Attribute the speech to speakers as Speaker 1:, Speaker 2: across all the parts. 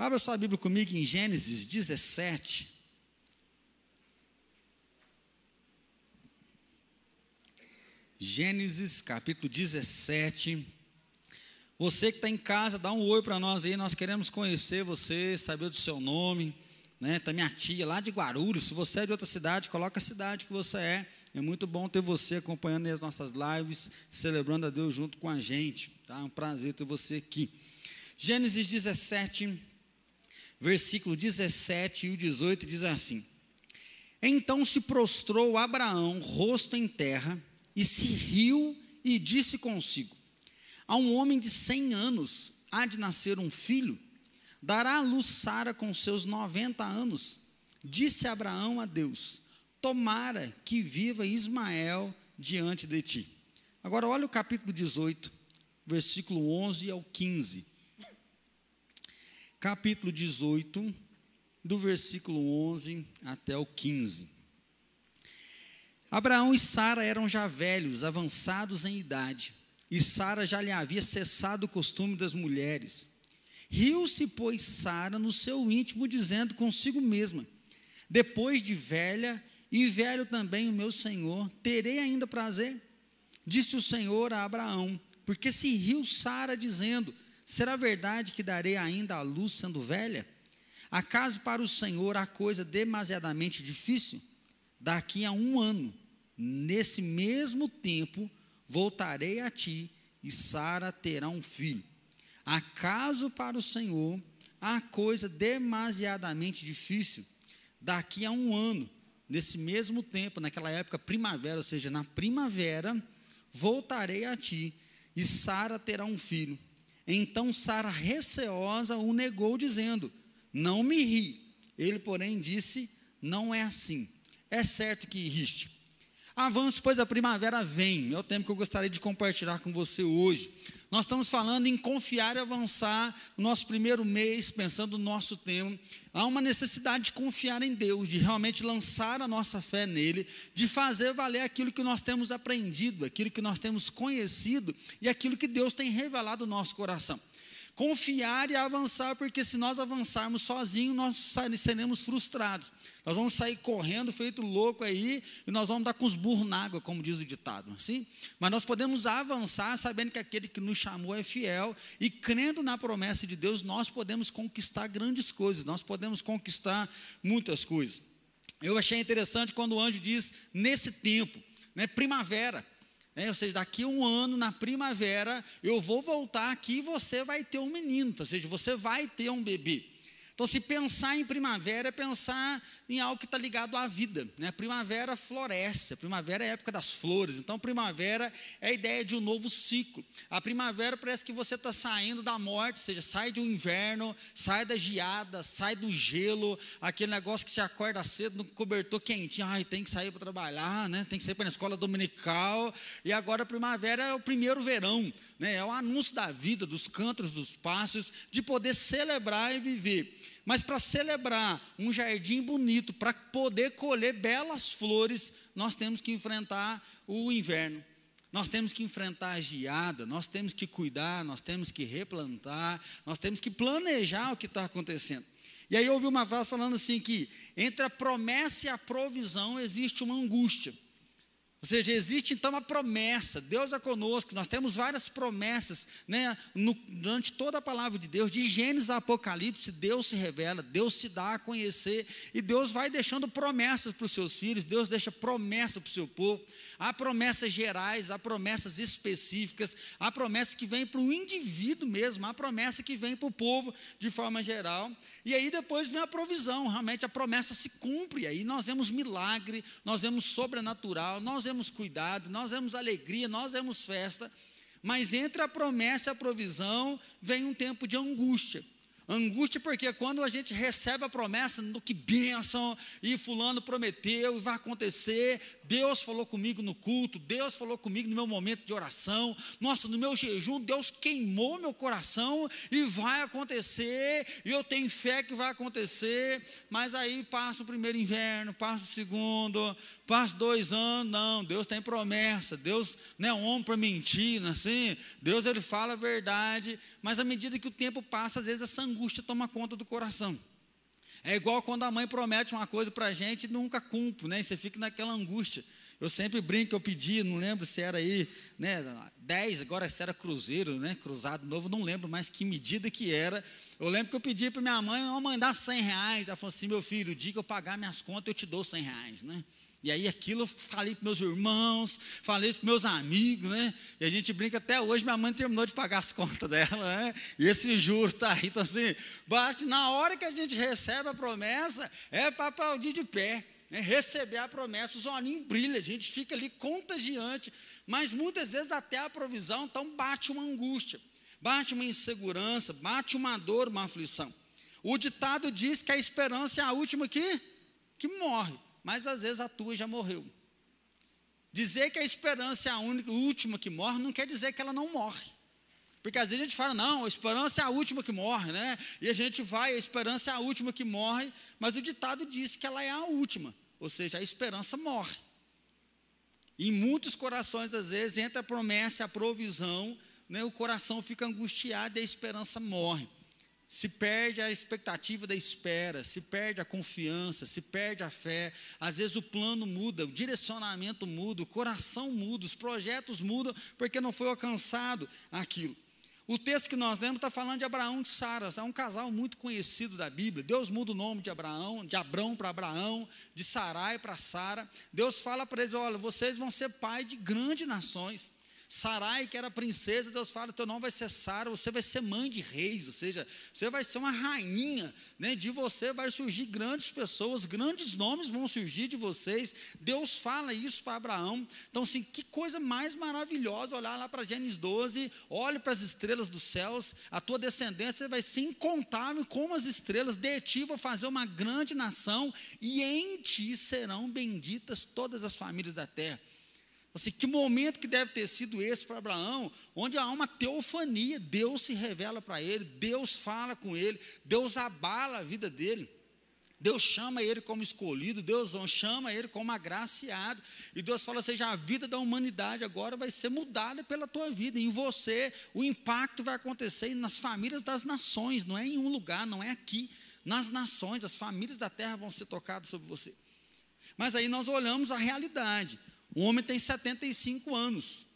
Speaker 1: Abra sua Bíblia comigo em Gênesis 17. Gênesis capítulo 17. Você que está em casa, dá um oi para nós aí, nós queremos conhecer você, saber do seu nome, né? Tá minha tia lá de Guarulhos, se você é de outra cidade, coloca a cidade que você é. É muito bom ter você acompanhando as nossas lives, celebrando a Deus junto com a gente, tá? É um prazer ter você aqui. Gênesis 17, versículo 17 e o 18 diz assim: Então se prostrou Abraão, rosto em terra, e se riu e disse consigo: A um homem de cem anos há de nascer um filho, dará à luz Sara com seus noventa anos. Disse Abraão a Deus: Tomara que viva Ismael diante de ti. Agora, olha o capítulo 18, versículo 11 ao 15 capítulo 18, do versículo 11 até o 15. Abraão e Sara eram já velhos, avançados em idade, e Sara já lhe havia cessado o costume das mulheres. Riu-se, pois, Sara no seu íntimo, dizendo consigo mesma: Depois de velha, e velho também o meu senhor, terei ainda prazer? Disse o Senhor a Abraão, porque se riu Sara, dizendo: Será verdade que darei ainda a luz sendo velha? Acaso para o Senhor há coisa demasiadamente difícil? Daqui a um ano, nesse mesmo tempo, voltarei a ti e Sara terá um filho. Acaso para o Senhor há coisa demasiadamente difícil? Daqui a um ano, nesse mesmo tempo, naquela época primavera, ou seja, na primavera, voltarei a ti e Sara terá um filho. Então Sara, receosa, o negou, dizendo: Não me ri. Ele, porém, disse: Não é assim. É certo que riste. Avanço, pois a primavera vem. É o tempo que eu gostaria de compartilhar com você hoje. Nós estamos falando em confiar e avançar no nosso primeiro mês, pensando no nosso tempo. Há uma necessidade de confiar em Deus, de realmente lançar a nossa fé nele, de fazer valer aquilo que nós temos aprendido, aquilo que nós temos conhecido e aquilo que Deus tem revelado no nosso coração confiar e avançar, porque se nós avançarmos sozinhos, nós seremos frustrados. Nós vamos sair correndo, feito louco aí, e nós vamos dar com os burros na água, como diz o ditado, assim? Mas nós podemos avançar sabendo que aquele que nos chamou é fiel, e crendo na promessa de Deus, nós podemos conquistar grandes coisas, nós podemos conquistar muitas coisas. Eu achei interessante quando o anjo diz, nesse tempo, né, primavera, é, ou seja, daqui a um ano, na primavera, eu vou voltar aqui e você vai ter um menino, ou seja, você vai ter um bebê. Então, se pensar em primavera, é pensar em algo que está ligado à vida. Né? Primavera floresce, a primavera é a época das flores. Então, primavera é a ideia de um novo ciclo. A primavera parece que você está saindo da morte, ou seja, sai de um inverno, sai da geada, sai do gelo, aquele negócio que você acorda cedo no cobertor quentinho, ai, tem que sair para trabalhar, né? tem que sair para a escola dominical. E agora a primavera é o primeiro verão, né? é o anúncio da vida, dos cantos, dos passos, de poder celebrar e viver. Mas para celebrar um jardim bonito, para poder colher belas flores, nós temos que enfrentar o inverno. Nós temos que enfrentar a geada, nós temos que cuidar, nós temos que replantar, nós temos que planejar o que está acontecendo. E aí eu ouvi uma frase falando assim que entre a promessa e a provisão existe uma angústia. Ou seja, existe então uma promessa, Deus é conosco, nós temos várias promessas, né, no, durante toda a palavra de Deus, de Gênesis a Apocalipse, Deus se revela, Deus se dá a conhecer, e Deus vai deixando promessas para os seus filhos, Deus deixa promessa para o seu povo, há promessas gerais, há promessas específicas, há promessas que vêm para o indivíduo mesmo, há promessa que vem para o povo de forma geral, e aí depois vem a provisão, realmente a promessa se cumpre, aí nós vemos milagre, nós vemos sobrenatural, nós vemos cuidado, nós vemos alegria, nós vemos festa, mas entre a promessa e a provisão vem um tempo de angústia. Angústia porque quando a gente recebe a promessa do que bênção, e fulano prometeu, e vai acontecer, Deus falou comigo no culto, Deus falou comigo no meu momento de oração, nossa, no meu jejum, Deus queimou meu coração e vai acontecer, e eu tenho fé que vai acontecer, mas aí passa o primeiro inverno, passa o segundo, passa dois anos, não, Deus tem promessa, Deus não é homem para mentir, não é assim, Deus ele fala a verdade, mas à medida que o tempo passa, às vezes essa angústia angústia toma conta do coração. É igual quando a mãe promete uma coisa para a gente e nunca cumpre, né? Você fica naquela angústia. Eu sempre brinco, eu pedi, não lembro se era aí, né, 10, agora se era cruzeiro, né, cruzado novo, não lembro mais que medida que era. Eu lembro que eu pedi para minha mãe, eu mandar 100 reais. Ela falou assim, meu filho, o dia que eu pagar minhas contas, eu te dou 100 reais, né? E aí aquilo eu falei para meus irmãos, falei para meus amigos, né? E a gente brinca até hoje, minha mãe terminou de pagar as contas dela, né? E esse juro está aí, então assim, bate, na hora que a gente recebe a promessa, é para aplaudir de pé. Né? Receber a promessa, os olhinhos brilham, a gente fica ali contagiante, mas muitas vezes até a provisão, então bate uma angústia, bate uma insegurança, bate uma dor, uma aflição. O ditado diz que a esperança é a última que, que morre mas às vezes a tua já morreu. Dizer que a esperança é a única, última que morre não quer dizer que ela não morre. Porque às vezes a gente fala, não, a esperança é a última que morre, né? E a gente vai, a esperança é a última que morre, mas o ditado diz que ela é a última, ou seja, a esperança morre. Em muitos corações, às vezes, entre a promessa a provisão, né, o coração fica angustiado e a esperança morre se perde a expectativa da espera, se perde a confiança, se perde a fé. Às vezes o plano muda, o direcionamento muda, o coração muda, os projetos mudam porque não foi alcançado aquilo. O texto que nós lemos está falando de Abraão e de Sara, é um casal muito conhecido da Bíblia. Deus muda o nome de Abraão, de Abrão para Abraão, de Sarai para Sara. Deus fala para eles: olha, vocês vão ser pai de grandes nações. Sarai, que era princesa, Deus fala: teu nome vai ser Sara, você vai ser mãe de reis, ou seja, você vai ser uma rainha, né? de você vai surgir grandes pessoas, grandes nomes vão surgir de vocês. Deus fala isso para Abraão. Então, assim, que coisa mais maravilhosa olhar lá para Gênesis 12, olhe para as estrelas dos céus, a tua descendência vai ser incontável como as estrelas, de ti vou fazer uma grande nação, e em ti serão benditas todas as famílias da terra. Assim, que momento que deve ter sido esse para Abraão, onde há uma teofania, Deus se revela para ele, Deus fala com ele, Deus abala a vida dele. Deus chama ele como escolhido, Deus chama ele como agraciado, e Deus fala: seja a vida da humanidade agora vai ser mudada pela tua vida, em você o impacto vai acontecer nas famílias das nações, não é em um lugar, não é aqui, nas nações, as famílias da terra vão ser tocadas sobre você. Mas aí nós olhamos a realidade. O homem tem 75 anos.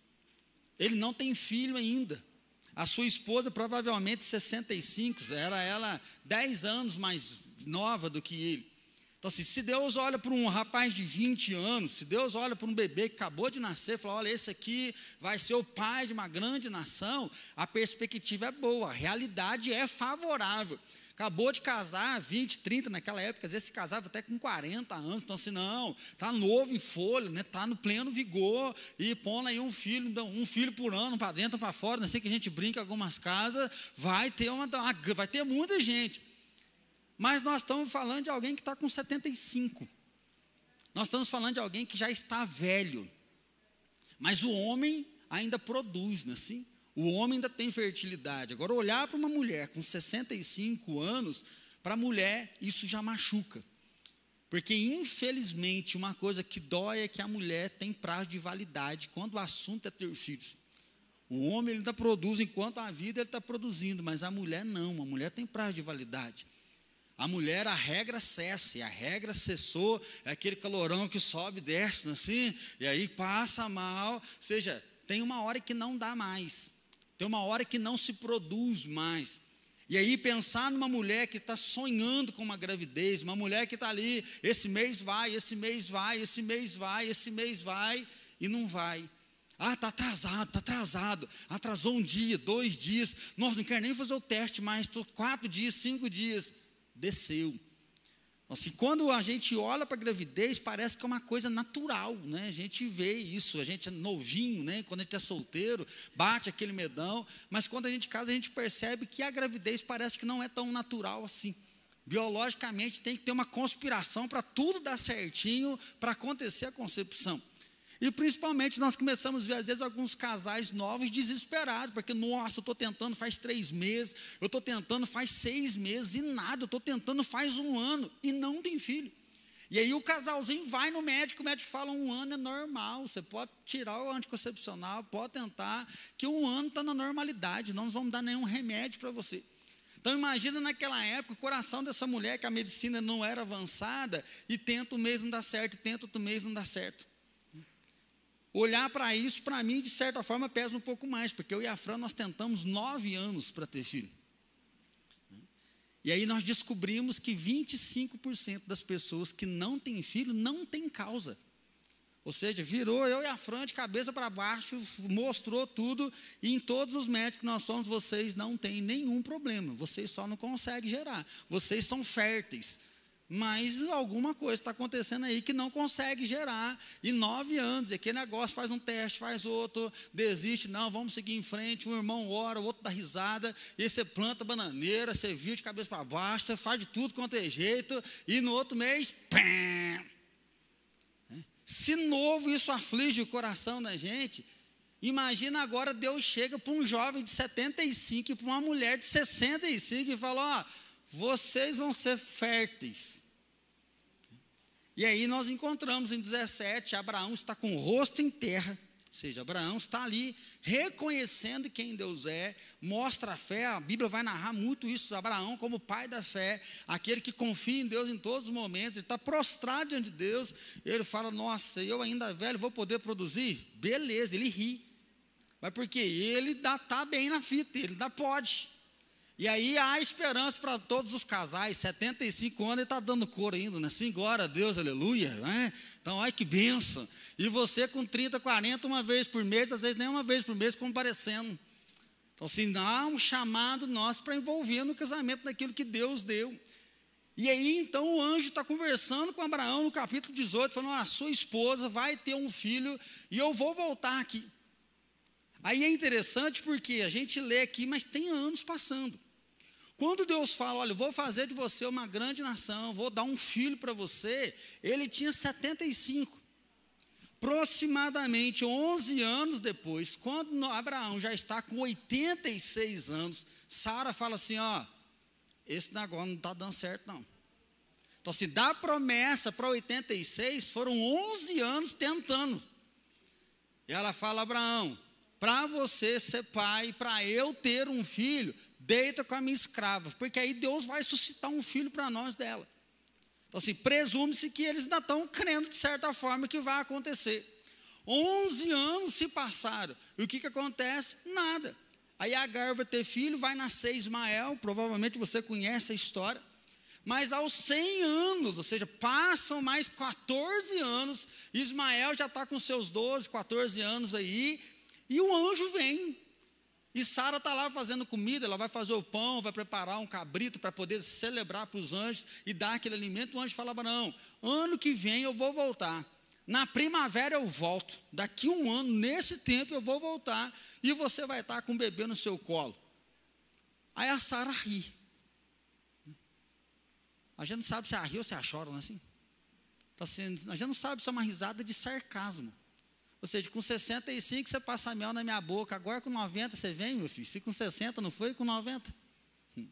Speaker 1: Ele não tem filho ainda. A sua esposa, provavelmente 65, era ela 10 anos mais nova do que ele. Então, assim, se Deus olha para um rapaz de 20 anos, se Deus olha para um bebê que acabou de nascer, fala: olha, esse aqui vai ser o pai de uma grande nação, a perspectiva é boa, a realidade é favorável. Acabou de casar, 20, 30, naquela época, às vezes se casava até com 40 anos, então assim, não, está novo em folha, né, está no pleno vigor, e pondo aí um filho, então, um filho por ano, para dentro, para fora, não sei que a gente brinca em algumas casas, vai ter, uma, vai ter muita gente. Mas nós estamos falando de alguém que está com 75. Nós estamos falando de alguém que já está velho. Mas o homem ainda produz, não é assim? O homem ainda tem fertilidade. Agora, olhar para uma mulher com 65 anos, para a mulher, isso já machuca. Porque, infelizmente, uma coisa que dói é que a mulher tem prazo de validade quando o assunto é ter filhos. O homem ele ainda produz enquanto a vida ele está produzindo, mas a mulher não, a mulher tem prazo de validade. A mulher, a regra cessa, e a regra cessou, é aquele calorão que sobe e desce, assim, e aí passa mal, ou seja, tem uma hora que não dá mais. Tem uma hora que não se produz mais. E aí pensar numa mulher que está sonhando com uma gravidez, uma mulher que está ali, esse mês vai, esse mês vai, esse mês vai, esse mês vai, e não vai. Ah, está atrasado, está atrasado. Atrasou um dia, dois dias. Nossa, não quero nem fazer o teste mais. Estou quatro dias, cinco dias. Desceu. Assim, quando a gente olha para a gravidez, parece que é uma coisa natural, né? A gente vê isso, a gente é novinho, né? Quando a gente é solteiro, bate aquele medão, mas quando a gente casa, a gente percebe que a gravidez parece que não é tão natural assim. Biologicamente tem que ter uma conspiração para tudo dar certinho para acontecer a concepção. E principalmente nós começamos a ver, às vezes, alguns casais novos desesperados, porque, nossa, eu estou tentando faz três meses, eu estou tentando faz seis meses e nada, eu estou tentando faz um ano e não tem filho. E aí o casalzinho vai no médico, o médico fala um ano é normal, você pode tirar o anticoncepcional, pode tentar, que um ano está na normalidade, não vamos dar nenhum remédio para você. Então imagina naquela época o coração dessa mulher que a medicina não era avançada e tenta o mês não dar certo, tenta outro mês não dar certo. Olhar para isso, para mim, de certa forma, pesa um pouco mais, porque eu e a Fran, nós tentamos nove anos para ter filho. E aí nós descobrimos que 25% das pessoas que não têm filho não têm causa. Ou seja, virou eu e a Fran de cabeça para baixo, mostrou tudo, e em todos os médicos que nós somos, vocês não têm nenhum problema, vocês só não conseguem gerar, vocês são férteis. Mas alguma coisa está acontecendo aí que não consegue gerar. E nove anos, aquele negócio faz um teste, faz outro, desiste, não, vamos seguir em frente. Um irmão ora, o outro dá risada, e você planta bananeira, você vira de cabeça para baixo, você faz de tudo quanto é jeito, e no outro mês, pam, se novo isso aflige o coração da gente, imagina agora Deus chega para um jovem de 75 e para uma mulher de 65 e fala: Ó, vocês vão ser férteis. E aí nós encontramos em 17, Abraão está com o rosto em terra, ou seja, Abraão está ali reconhecendo quem Deus é, mostra a fé, a Bíblia vai narrar muito isso, Abraão como pai da fé, aquele que confia em Deus em todos os momentos, ele está prostrado diante de Deus, ele fala, nossa, eu ainda velho vou poder produzir? Beleza, ele ri, mas porque ele está bem na fita, ele ainda pode, e aí há esperança para todos os casais, 75 anos ele está dando cor ainda, né? Sim, glória a Deus, aleluia. Né? Então, olha que benção. E você com 30, 40, uma vez por mês, às vezes nem uma vez por mês comparecendo. Então, assim, há um chamado nosso para envolver no casamento daquilo que Deus deu. E aí, então, o anjo está conversando com Abraão no capítulo 18, falando: a sua esposa vai ter um filho e eu vou voltar aqui. Aí é interessante porque a gente lê aqui, mas tem anos passando. Quando Deus fala, olha, vou fazer de você uma grande nação, vou dar um filho para você, ele tinha 75. Aproximadamente 11 anos depois, quando Abraão já está com 86 anos, Sara fala assim: ó, esse negócio não está dando certo, não. Então, se dá promessa para 86, foram 11 anos tentando. E ela fala: Abraão, para você ser pai, para eu ter um filho, deita com a minha escrava, porque aí Deus vai suscitar um filho para nós dela. Então, assim, presume-se que eles ainda estão crendo de certa forma que vai acontecer. 11 anos se passaram, e o que, que acontece? Nada. Aí Agar vai ter filho, vai nascer Ismael, provavelmente você conhece a história. Mas aos 100 anos, ou seja, passam mais 14 anos, Ismael já está com seus 12, 14 anos aí, e o anjo vem. E Sara está lá fazendo comida, ela vai fazer o pão, vai preparar um cabrito para poder celebrar para os anjos e dar aquele alimento. O anjo falava: Não, ano que vem eu vou voltar. Na primavera eu volto. Daqui um ano, nesse tempo, eu vou voltar. E você vai estar com o bebê no seu colo. Aí a Sara ri. A gente não sabe se ela ri ou se ela chora, não é assim? Assim? A gente não sabe se é uma risada de sarcasmo. Ou seja, com 65 você passa mel na minha boca, agora com 90 você vem, meu filho. Se com 60 não foi, com 90. Hum.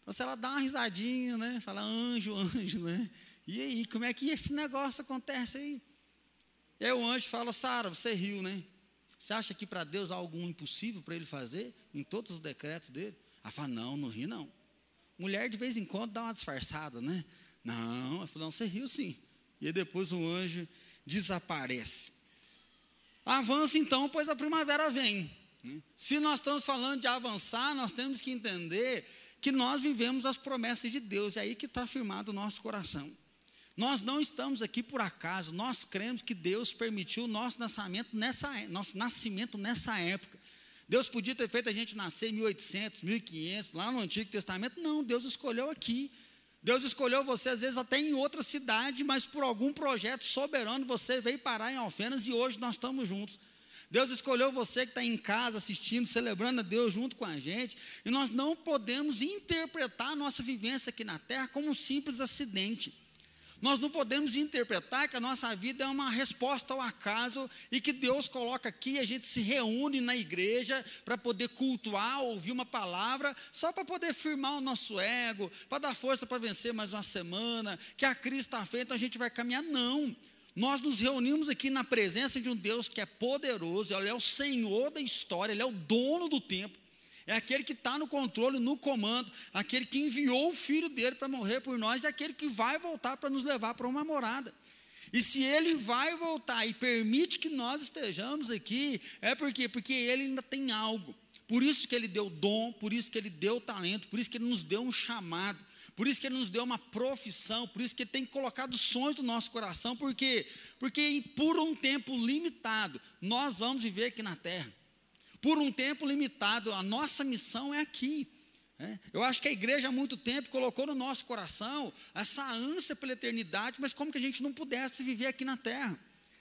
Speaker 1: Então, se ela dá uma risadinha, né? Fala anjo, anjo, né? E aí, como é que esse negócio acontece aí? E aí o anjo fala, Sara, você riu, né? Você acha que para Deus há algum impossível para ele fazer em todos os decretos dele? Ela fala, não, não ri não. Mulher de vez em quando dá uma disfarçada, né? Não, ela falou, não, você riu sim. E aí depois o anjo desaparece. Avança então, pois a primavera vem. Se nós estamos falando de avançar, nós temos que entender que nós vivemos as promessas de Deus, é aí que está firmado o nosso coração. Nós não estamos aqui por acaso, nós cremos que Deus permitiu o nosso nascimento nessa, nosso nascimento nessa época. Deus podia ter feito a gente nascer em 1800, 1500, lá no Antigo Testamento, não, Deus escolheu aqui. Deus escolheu você, às vezes, até em outra cidade, mas por algum projeto soberano você veio parar em Alfenas e hoje nós estamos juntos. Deus escolheu você que está em casa assistindo, celebrando a Deus junto com a gente, e nós não podemos interpretar a nossa vivência aqui na terra como um simples acidente. Nós não podemos interpretar que a nossa vida é uma resposta ao acaso e que Deus coloca aqui, a gente se reúne na igreja para poder cultuar, ouvir uma palavra, só para poder firmar o nosso ego, para dar força para vencer mais uma semana, que a crise está feita, a gente vai caminhar. Não. Nós nos reunimos aqui na presença de um Deus que é poderoso, Ele é o Senhor da história, Ele é o dono do tempo. É aquele que está no controle, no comando, aquele que enviou o filho dele para morrer por nós, é aquele que vai voltar para nos levar para uma morada. E se ele vai voltar e permite que nós estejamos aqui, é porque porque ele ainda tem algo. Por isso que ele deu dom, por isso que ele deu talento, por isso que ele nos deu um chamado, por isso que ele nos deu uma profissão, por isso que ele tem colocado sonhos no nosso coração, porque porque por um tempo limitado nós vamos viver aqui na terra. Por um tempo limitado, a nossa missão é aqui. É, eu acho que a igreja há muito tempo colocou no nosso coração essa ânsia pela eternidade, mas como que a gente não pudesse viver aqui na terra?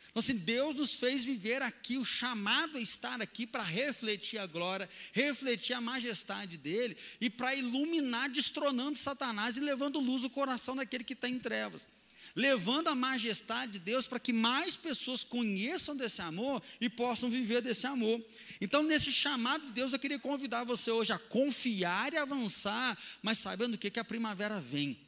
Speaker 1: Então, assim, Deus nos fez viver aqui, o chamado a estar aqui para refletir a glória, refletir a majestade dele e para iluminar, destronando Satanás e levando luz ao coração daquele que está em trevas levando a majestade de Deus para que mais pessoas conheçam desse amor e possam viver desse amor. Então, nesse chamado de Deus, eu queria convidar você hoje a confiar e avançar, mas sabendo o que, que a primavera vem.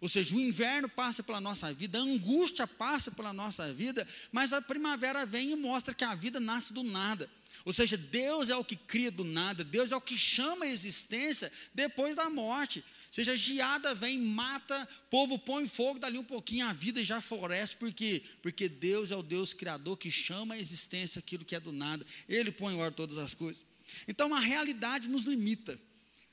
Speaker 1: Ou seja, o inverno passa pela nossa vida, a angústia passa pela nossa vida, mas a primavera vem e mostra que a vida nasce do nada. Ou seja, Deus é o que cria do nada, Deus é o que chama a existência depois da morte seja, geada vem, mata, povo põe fogo, dali um pouquinho a vida já floresce, por quê? Porque Deus é o Deus criador que chama a existência aquilo que é do nada, Ele põe em ordem todas as coisas. Então a realidade nos limita.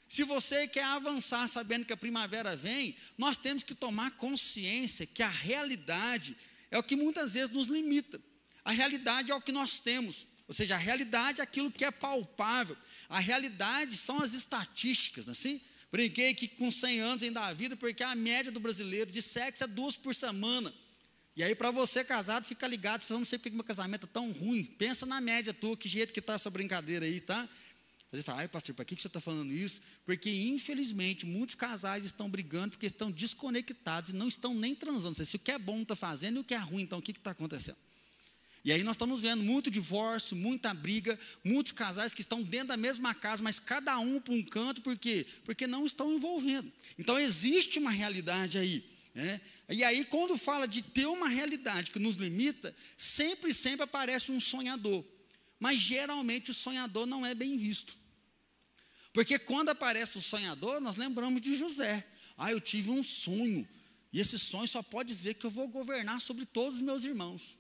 Speaker 1: Se você quer avançar sabendo que a primavera vem, nós temos que tomar consciência que a realidade é o que muitas vezes nos limita. A realidade é o que nós temos. Ou seja, a realidade é aquilo que é palpável. A realidade são as estatísticas, não é assim? Brinquei que com 100 anos ainda há vida, porque a média do brasileiro de sexo é duas por semana. E aí, para você casado, fica ligado, você não sei porque meu casamento é tão ruim. Pensa na média tua, que jeito que está essa brincadeira aí, tá? Você fala, ai pastor, para que, que você está falando isso? Porque, infelizmente, muitos casais estão brigando porque estão desconectados e não estão nem transando. Se o que é bom está fazendo e o que é ruim, então o que está acontecendo? E aí nós estamos vendo muito divórcio, muita briga, muitos casais que estão dentro da mesma casa, mas cada um para um canto, por quê? Porque não estão envolvendo. Então existe uma realidade aí. Né? E aí, quando fala de ter uma realidade que nos limita, sempre, sempre aparece um sonhador. Mas geralmente o sonhador não é bem visto. Porque quando aparece o sonhador, nós lembramos de José. Ah, eu tive um sonho. E esse sonho só pode dizer que eu vou governar sobre todos os meus irmãos.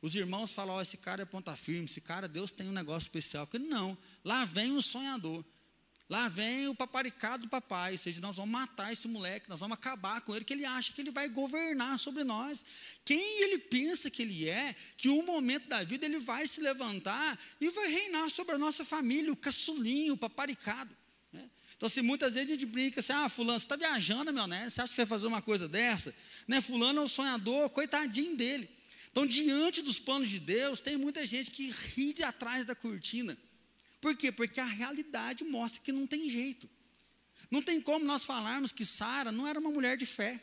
Speaker 1: Os irmãos falam: oh, esse cara é ponta firme, esse cara, Deus tem um negócio especial. Porque não, lá vem o sonhador. Lá vem o paparicado do papai, ou seja, nós vamos matar esse moleque, nós vamos acabar com ele, que ele acha que ele vai governar sobre nós. Quem ele pensa que ele é, que um momento da vida ele vai se levantar e vai reinar sobre a nossa família, o caçulinho, o paparicado. Né? Então, assim, muitas vezes a gente brinca assim, ah, fulano, você está viajando, meu, né? Você acha que vai fazer uma coisa dessa? Né? Fulano é o sonhador, coitadinho dele. Então, diante dos planos de Deus, tem muita gente que ri de atrás da cortina. Por quê? Porque a realidade mostra que não tem jeito. Não tem como nós falarmos que Sara não era uma mulher de fé.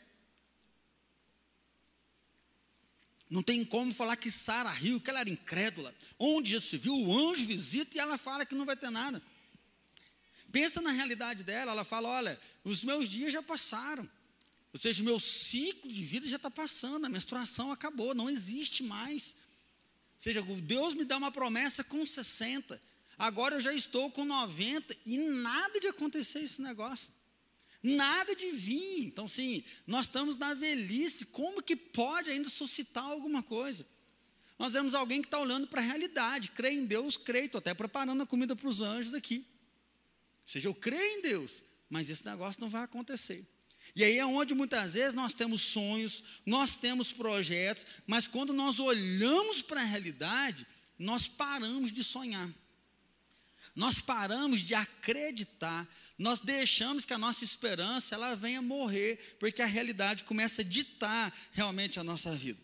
Speaker 1: Não tem como falar que Sara riu, que ela era incrédula. Onde já se viu, o anjo visita e ela fala que não vai ter nada. Pensa na realidade dela, ela fala: olha, os meus dias já passaram. Ou seja, meu ciclo de vida já está passando, a menstruação acabou, não existe mais. Ou seja, Deus me dá uma promessa com 60, agora eu já estou com 90 e nada de acontecer esse negócio. Nada de vir. Então, sim, nós estamos na velhice, como que pode ainda suscitar alguma coisa? Nós vemos alguém que está olhando para a realidade, crê em Deus, creio, estou até preparando a comida para os anjos aqui. Ou seja, eu creio em Deus, mas esse negócio não vai acontecer. E aí é onde muitas vezes nós temos sonhos, nós temos projetos, mas quando nós olhamos para a realidade, nós paramos de sonhar. Nós paramos de acreditar, nós deixamos que a nossa esperança ela venha morrer, porque a realidade começa a ditar realmente a nossa vida.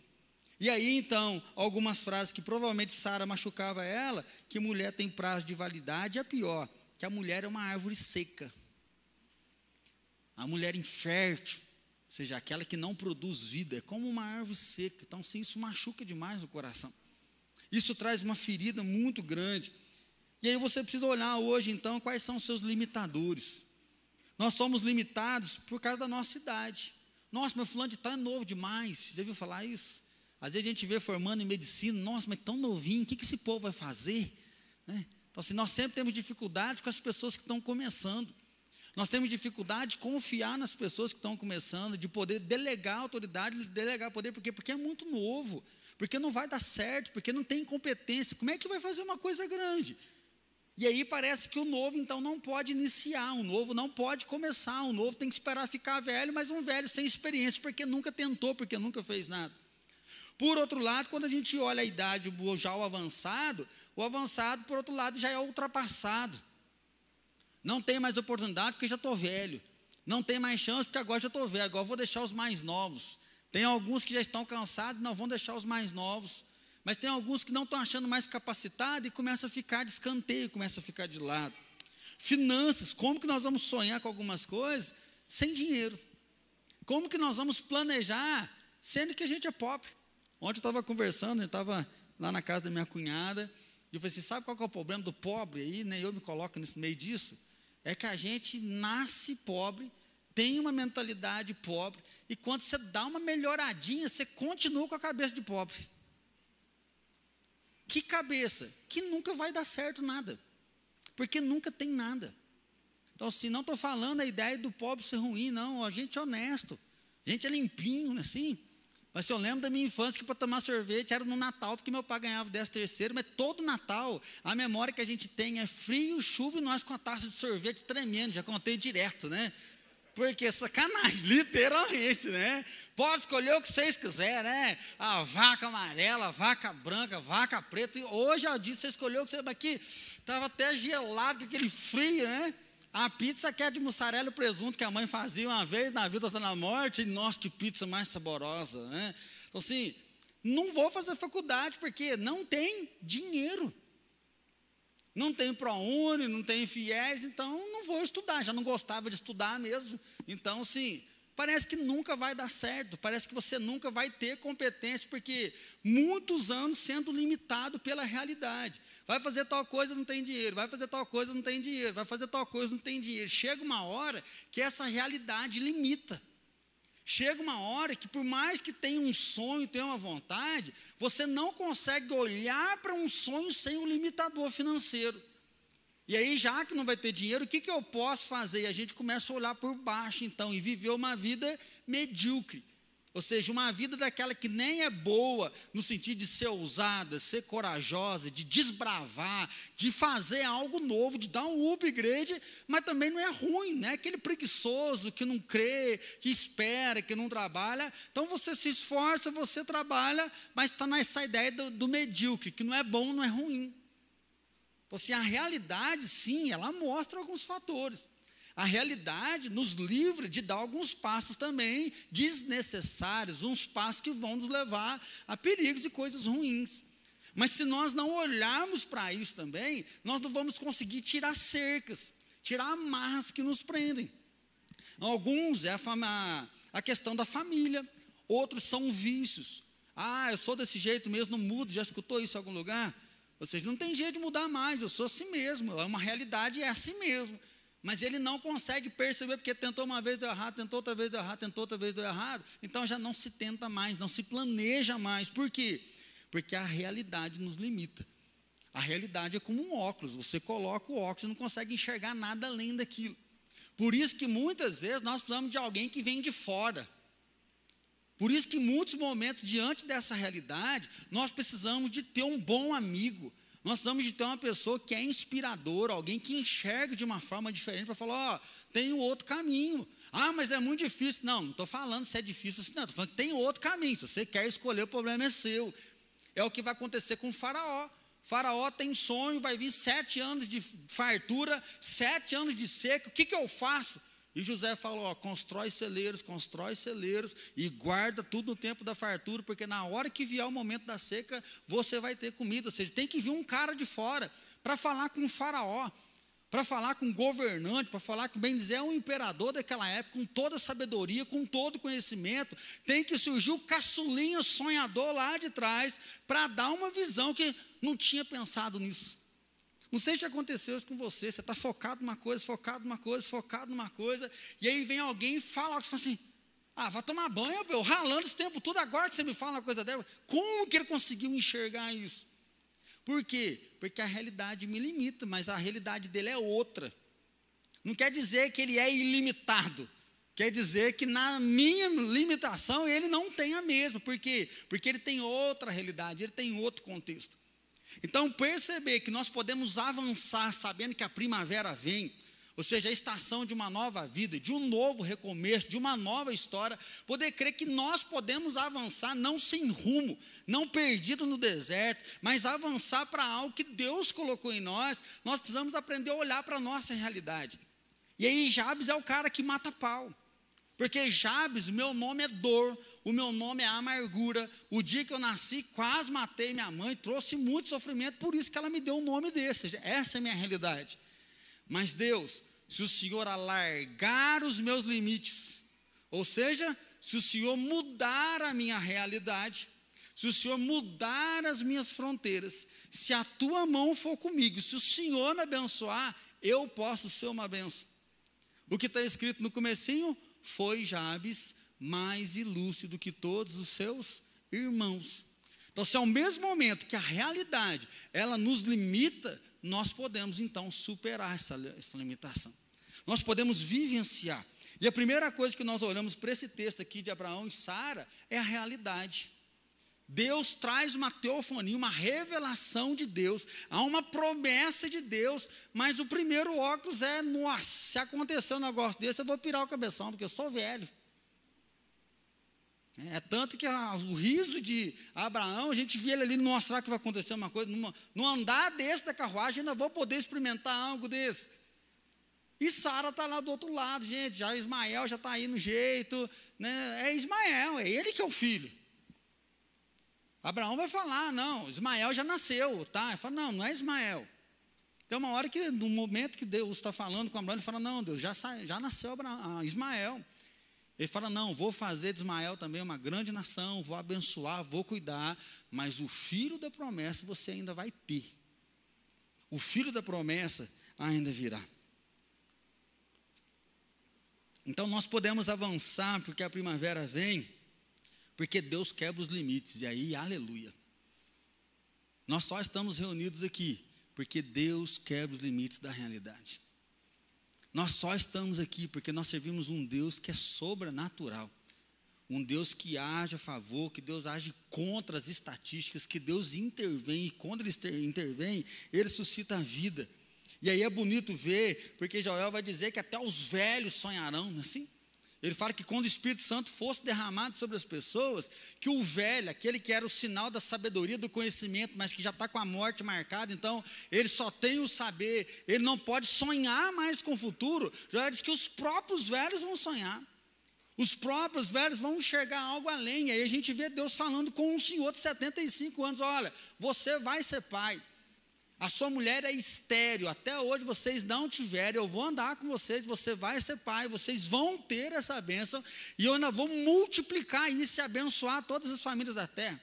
Speaker 1: E aí então, algumas frases que provavelmente Sara machucava ela, que mulher tem prazo de validade, é pior, que a mulher é uma árvore seca. A mulher infértil, ou seja, aquela que não produz vida, é como uma árvore seca. Então, sim, isso machuca demais o coração. Isso traz uma ferida muito grande. E aí você precisa olhar hoje, então, quais são os seus limitadores. Nós somos limitados por causa da nossa idade. Nossa, meu fulano de é novo demais. Já viu falar isso? Às vezes a gente vê formando em medicina, nossa, mas tão novinho, o que, que esse povo vai fazer? Né? Então, assim, nós sempre temos dificuldade com as pessoas que estão começando. Nós temos dificuldade de confiar nas pessoas que estão começando, de poder delegar autoridade, delegar poder, porque porque é muito novo, porque não vai dar certo, porque não tem competência. Como é que vai fazer uma coisa grande? E aí parece que o novo então não pode iniciar, o novo não pode começar, o novo tem que esperar ficar velho, mas um velho sem experiência, porque nunca tentou, porque nunca fez nada. Por outro lado, quando a gente olha a idade já o avançado, o avançado, por outro lado, já é ultrapassado. Não tem mais oportunidade porque já estou velho. Não tem mais chance porque agora já estou velho. Agora vou deixar os mais novos. Tem alguns que já estão cansados, não vão deixar os mais novos. Mas tem alguns que não estão achando mais capacitado e começa a ficar de escanteio, começa a ficar de lado. Finanças, como que nós vamos sonhar com algumas coisas sem dinheiro? Como que nós vamos planejar sendo que a gente é pobre? Ontem eu estava conversando, eu estava lá na casa da minha cunhada, e eu falei assim: sabe qual é o problema do pobre aí? Nem eu me coloco nesse meio disso. É que a gente nasce pobre, tem uma mentalidade pobre, e quando você dá uma melhoradinha, você continua com a cabeça de pobre. Que cabeça? Que nunca vai dar certo nada. Porque nunca tem nada. Então, se não estou falando a ideia do pobre ser ruim, não, a gente é honesto, a gente é limpinho, assim. Mas eu lembro da minha infância que para tomar sorvete era no Natal, porque meu pai ganhava 10 terceiro, mas todo Natal, a memória que a gente tem é frio, chuva e nós com a taça de sorvete tremendo, já contei direto, né? Porque sacanagem, literalmente, né? Pode escolher o que vocês quiserem, né? A vaca amarela, a vaca branca, a vaca preta. E hoje eu disse, você escolheu o que você. Mas aqui estava até gelado, aquele frio, né? A pizza que é de mussarela e presunto que a mãe fazia uma vez na vida está na morte. E, nossa, que pizza mais saborosa, né? Então, assim, não vou fazer faculdade porque não tem dinheiro. Não tem ProUni, não tem FIES, então não vou estudar. Já não gostava de estudar mesmo. Então, sim, parece que nunca vai dar certo, parece que você nunca vai ter competência, porque muitos anos sendo limitado pela realidade. Vai fazer tal coisa, não tem dinheiro, vai fazer tal coisa, não tem dinheiro, vai fazer tal coisa, não tem dinheiro. Chega uma hora que essa realidade limita. Chega uma hora que, por mais que tenha um sonho, tenha uma vontade, você não consegue olhar para um sonho sem um limitador financeiro. E aí, já que não vai ter dinheiro, o que, que eu posso fazer? E a gente começa a olhar por baixo, então, e viver uma vida medíocre. Ou seja, uma vida daquela que nem é boa, no sentido de ser ousada, ser corajosa, de desbravar, de fazer algo novo, de dar um upgrade, mas também não é ruim, né? Aquele preguiçoso que não crê, que espera, que não trabalha. Então você se esforça, você trabalha, mas está nessa ideia do, do medíocre, que não é bom, não é ruim. Então, assim, a realidade, sim, ela mostra alguns fatores a realidade nos livra de dar alguns passos também desnecessários, uns passos que vão nos levar a perigos e coisas ruins. Mas se nós não olharmos para isso também, nós não vamos conseguir tirar cercas, tirar amarras que nos prendem. Alguns é a, a questão da família, outros são vícios. Ah, eu sou desse jeito mesmo, não mudo, já escutou isso em algum lugar? Ou seja, não tem jeito de mudar mais, eu sou assim mesmo, é uma realidade, é assim mesmo. Mas ele não consegue perceber, porque tentou uma vez, deu errado, tentou outra vez, deu errado, tentou outra vez, deu errado. Então já não se tenta mais, não se planeja mais. Por quê? Porque a realidade nos limita. A realidade é como um óculos. Você coloca o óculos e não consegue enxergar nada além daquilo. Por isso que muitas vezes nós precisamos de alguém que vem de fora. Por isso que em muitos momentos, diante dessa realidade, nós precisamos de ter um bom amigo, nós precisamos de ter uma pessoa que é inspiradora, alguém que enxerga de uma forma diferente para falar, ó, oh, tem outro caminho. Ah, mas é muito difícil. Não, não estou falando se é difícil não. Estou falando que tem outro caminho. Se você quer escolher, o problema é seu. É o que vai acontecer com o faraó. Faraó tem sonho, vai vir sete anos de fartura, sete anos de seca. O que, que eu faço? E José falou: ó, constrói celeiros, constrói celeiros e guarda tudo no tempo da fartura, porque na hora que vier o momento da seca, você vai ter comida. Ou seja, tem que vir um cara de fora para falar com o faraó, para falar com o governante, para falar que, bem dizer, é um imperador daquela época, com toda a sabedoria, com todo o conhecimento. Tem que surgir o caçulinho sonhador lá de trás para dar uma visão que não tinha pensado nisso. Não sei se aconteceu isso com você, você está focado numa coisa, focado numa coisa, focado numa coisa, e aí vem alguém e fala você fala assim, ah, vai tomar banho, eu ralando esse tempo todo, agora que você me fala uma coisa dela, como que ele conseguiu enxergar isso? Por quê? Porque a realidade me limita, mas a realidade dele é outra. Não quer dizer que ele é ilimitado. Quer dizer que na minha limitação ele não tem a mesma. Por quê? Porque ele tem outra realidade, ele tem outro contexto. Então, perceber que nós podemos avançar sabendo que a primavera vem, ou seja, a estação de uma nova vida, de um novo recomeço, de uma nova história, poder crer que nós podemos avançar não sem rumo, não perdido no deserto, mas avançar para algo que Deus colocou em nós, nós precisamos aprender a olhar para a nossa realidade. E aí Jabes é o cara que mata pau. Porque Jabes, o meu nome é dor, o meu nome é amargura. O dia que eu nasci, quase matei minha mãe, trouxe muito sofrimento, por isso que ela me deu um nome desse. Essa é a minha realidade. Mas Deus, se o Senhor alargar os meus limites, ou seja, se o Senhor mudar a minha realidade, se o Senhor mudar as minhas fronteiras, se a tua mão for comigo, se o Senhor me abençoar, eu posso ser uma benção. O que está escrito no comecinho, foi Jabes mais ilustre do que todos os seus irmãos. Então, se ao mesmo momento que a realidade, ela nos limita, nós podemos então superar essa, essa limitação. Nós podemos vivenciar. E a primeira coisa que nós olhamos para esse texto aqui de Abraão e Sara é a realidade. Deus traz uma teofonia, uma revelação de Deus, há uma promessa de Deus, mas o primeiro óculos é, nossa, se acontecer um negócio desse, eu vou pirar o cabeção, porque eu sou velho. É tanto que a, o riso de Abraão, a gente vê ele ali, nossa, será que vai acontecer uma coisa? Numa, no andar desse da carruagem, ainda vou poder experimentar algo desse. E Sara está lá do outro lado, gente, já Ismael já está aí no jeito, né? é Ismael, é ele que é o filho. Abraão vai falar, não, Ismael já nasceu, tá? Ele fala, não, não é Ismael. Tem uma hora que, no momento que Deus está falando com Abraão, ele fala, não, Deus, já, já nasceu Abraão, ah, Ismael. Ele fala: Não, vou fazer de Ismael também uma grande nação, vou abençoar, vou cuidar, mas o filho da promessa você ainda vai ter. O filho da promessa ainda virá. Então nós podemos avançar, porque a primavera vem, porque Deus quebra os limites, e aí, aleluia. Nós só estamos reunidos aqui, porque Deus quebra os limites da realidade. Nós só estamos aqui porque nós servimos um Deus que é sobrenatural. Um Deus que age a favor, que Deus age contra as estatísticas, que Deus intervém, e quando Ele intervém, Ele suscita a vida. E aí é bonito ver, porque Joel vai dizer que até os velhos sonharão, não é assim? Ele fala que quando o Espírito Santo fosse derramado sobre as pessoas, que o velho, aquele que era o sinal da sabedoria, do conhecimento, mas que já está com a morte marcada, então ele só tem o saber, ele não pode sonhar mais com o futuro. Já diz que os próprios velhos vão sonhar. Os próprios velhos vão enxergar algo além. Aí a gente vê Deus falando com um senhor de 75 anos: olha, você vai ser pai. A sua mulher é estéreo, até hoje vocês não tiveram, eu vou andar com vocês, você vai ser pai, vocês vão ter essa bênção, e eu ainda vou multiplicar isso e abençoar todas as famílias da terra.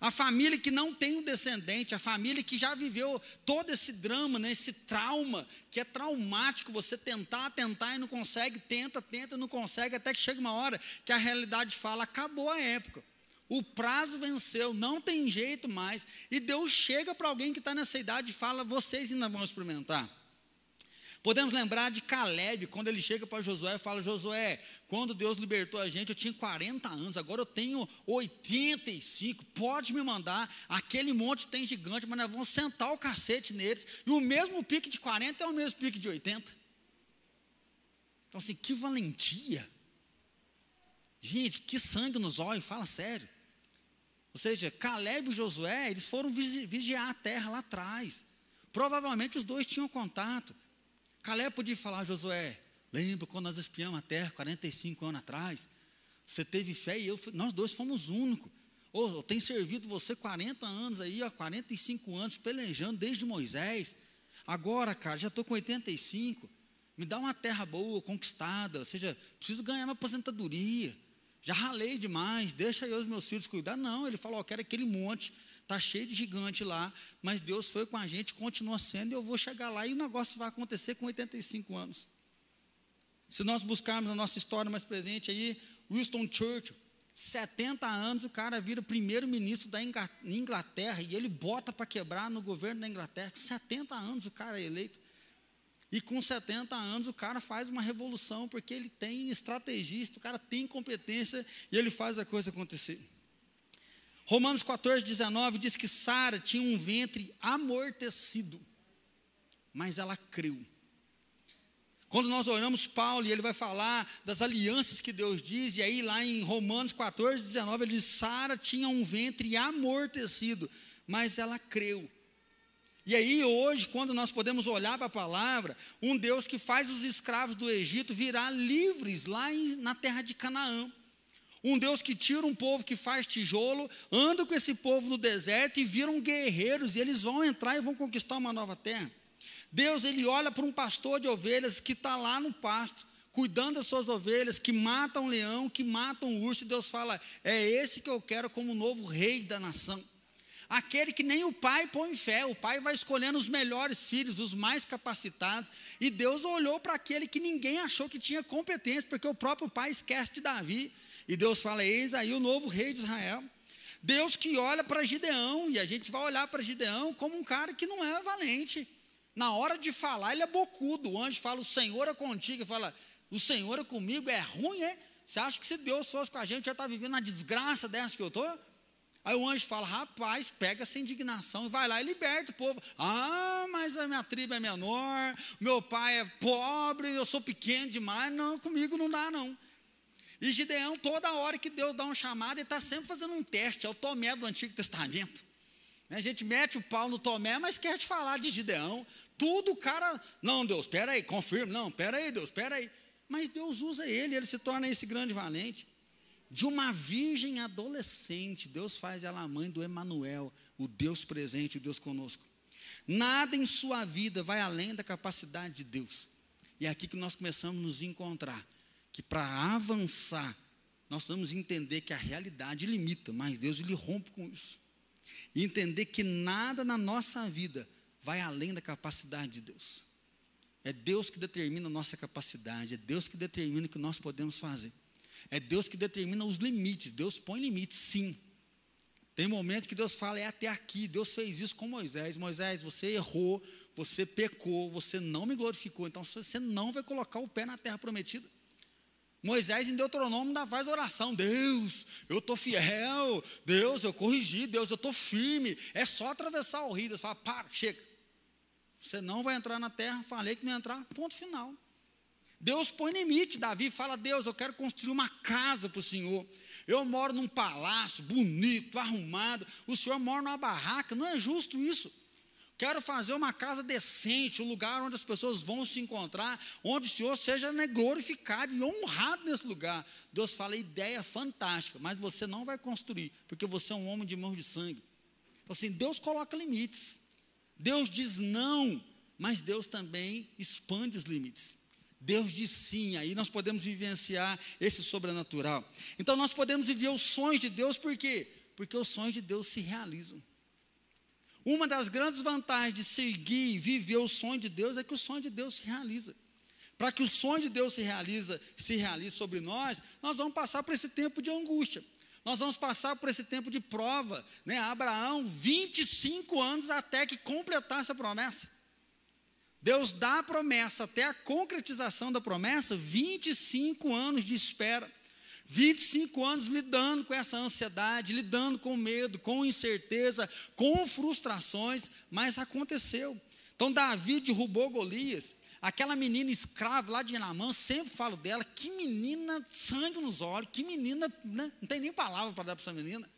Speaker 1: A família que não tem um descendente, a família que já viveu todo esse drama, né, esse trauma, que é traumático, você tentar, tentar e não consegue, tenta, tenta, não consegue, até que chega uma hora que a realidade fala: acabou a época. O prazo venceu, não tem jeito mais. E Deus chega para alguém que está nessa idade e fala: vocês ainda vão experimentar. Podemos lembrar de Caleb, quando ele chega para Josué e fala: Josué, quando Deus libertou a gente, eu tinha 40 anos, agora eu tenho 85. Pode me mandar. Aquele monte tem gigante, mas nós vamos sentar o cacete neles. E o mesmo pique de 40 é o mesmo pique de 80. Então, assim, que valentia. Gente, que sangue nos olhos, fala sério. Ou seja, Caleb e Josué, eles foram vigiar a terra lá atrás. Provavelmente os dois tinham contato. Caleb podia falar Josué, lembra quando nós espiamos a terra 45 anos atrás? Você teve fé e eu, nós dois fomos únicos. Oh, eu tenho servido você 40 anos aí, ó, 45 anos, pelejando desde Moisés. Agora, cara, já estou com 85. Me dá uma terra boa, conquistada. Ou seja, preciso ganhar uma aposentadoria já ralei demais, deixa eu os meus filhos cuidar. Não, ele falou, eu quero aquele monte, está cheio de gigante lá, mas Deus foi com a gente, continua sendo, e eu vou chegar lá e o negócio vai acontecer com 85 anos. Se nós buscarmos a nossa história mais presente aí, Winston Churchill, 70 anos o cara vira primeiro-ministro da Inglaterra e ele bota para quebrar no governo da Inglaterra. 70 anos o cara é eleito. E com 70 anos o cara faz uma revolução, porque ele tem estrategista, o cara tem competência e ele faz a coisa acontecer. Romanos 14, 19 diz que Sara tinha um ventre amortecido, mas ela creu. Quando nós olhamos Paulo e ele vai falar das alianças que Deus diz, e aí lá em Romanos 14, 19, ele diz: Sara tinha um ventre amortecido, mas ela creu. E aí, hoje, quando nós podemos olhar para a palavra, um Deus que faz os escravos do Egito virar livres lá em, na terra de Canaã. Um Deus que tira um povo que faz tijolo, anda com esse povo no deserto e viram guerreiros, e eles vão entrar e vão conquistar uma nova terra. Deus ele olha para um pastor de ovelhas que está lá no pasto, cuidando das suas ovelhas, que mata um leão, que mata um urso, e Deus fala: é esse que eu quero como novo rei da nação. Aquele que nem o pai põe fé, o pai vai escolhendo os melhores filhos, os mais capacitados, e Deus olhou para aquele que ninguém achou que tinha competência, porque o próprio pai esquece de Davi, e Deus fala: eis aí o novo rei de Israel. Deus que olha para Gideão, e a gente vai olhar para Gideão como um cara que não é valente. Na hora de falar, ele é bocudo. O anjo fala: O Senhor é contigo. Ele fala: O Senhor é comigo. É ruim, é? Você acha que se Deus fosse com a gente, já está vivendo a desgraça dessa que eu estou? Aí o anjo fala: Rapaz, pega essa indignação e vai lá e liberta o povo. Ah, mas a minha tribo é menor, meu pai é pobre, eu sou pequeno demais. Não, comigo não dá, não. E Gideão, toda hora que Deus dá um chamado, ele está sempre fazendo um teste. É o Tomé do Antigo Testamento. A gente mete o pau no Tomé, mas quer te falar de Gideão. Tudo o cara. Não, Deus, espera aí, confirma. Não, espera aí, Deus, espera aí. Mas Deus usa ele, ele se torna esse grande valente. De uma virgem adolescente, Deus faz ela a mãe do Emanuel, o Deus presente, o Deus conosco. Nada em sua vida vai além da capacidade de Deus. E é aqui que nós começamos a nos encontrar. Que para avançar, nós vamos entender que a realidade limita, mas Deus ele rompe com isso e entender que nada na nossa vida vai além da capacidade de Deus. É Deus que determina a nossa capacidade, é Deus que determina o que nós podemos fazer. É Deus que determina os limites. Deus põe limites, sim. Tem momentos que Deus fala, é até aqui. Deus fez isso com Moisés. Moisés, você errou, você pecou, você não me glorificou. Então você não vai colocar o pé na terra prometida. Moisés em Deuteronômio ainda faz oração. Deus, eu estou fiel. Deus, eu corrigi. Deus, eu estou firme. É só atravessar o rio. Deus fala, para, chega. Você não vai entrar na terra. Falei que não ia entrar. Ponto final. Deus põe limite. Davi fala, Deus, eu quero construir uma casa para o Senhor. Eu moro num palácio bonito, arrumado. O Senhor mora numa barraca. Não é justo isso. Quero fazer uma casa decente, um lugar onde as pessoas vão se encontrar, onde o Senhor seja né, glorificado e honrado nesse lugar. Deus fala, ideia fantástica, mas você não vai construir, porque você é um homem de mãos de sangue. Então, assim, Deus coloca limites. Deus diz não, mas Deus também expande os limites. Deus diz sim, aí nós podemos vivenciar esse sobrenatural. Então nós podemos viver os sonhos de Deus, por quê? Porque os sonhos de Deus se realizam. Uma das grandes vantagens de seguir e viver o sonho de Deus é que o sonho de Deus se realiza. Para que o sonho de Deus se realize, se realize sobre nós, nós vamos passar por esse tempo de angústia. Nós vamos passar por esse tempo de prova. Né? Abraão, 25 anos até que completasse a promessa. Deus dá a promessa até a concretização da promessa, 25 anos de espera. 25 anos lidando com essa ansiedade, lidando com medo, com incerteza, com frustrações, mas aconteceu. Então Davi derrubou Golias, aquela menina escrava lá de Namã, sempre falo dela, que menina sangue nos olhos, que menina, né? não tem nem palavra para dar para essa menina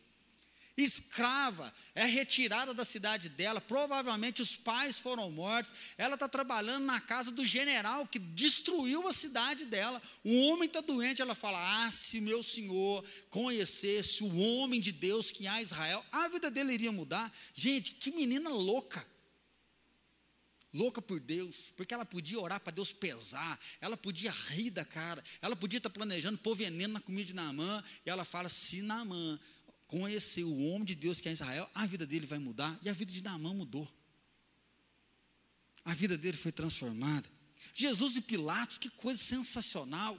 Speaker 1: escrava, é retirada da cidade dela, provavelmente os pais foram mortos, ela está trabalhando na casa do general que destruiu a cidade dela, o homem está doente, ela fala, ah, se meu senhor conhecesse o homem de Deus que há em Israel, a vida dele iria mudar, gente, que menina louca, louca por Deus, porque ela podia orar para Deus pesar, ela podia rir da cara, ela podia estar tá planejando pôr veneno na comida de Naamã, e ela fala, se Naamã conhecer o homem de Deus que é Israel, a vida dele vai mudar. E a vida de Naamã mudou. A vida dele foi transformada. Jesus e Pilatos, que coisa sensacional.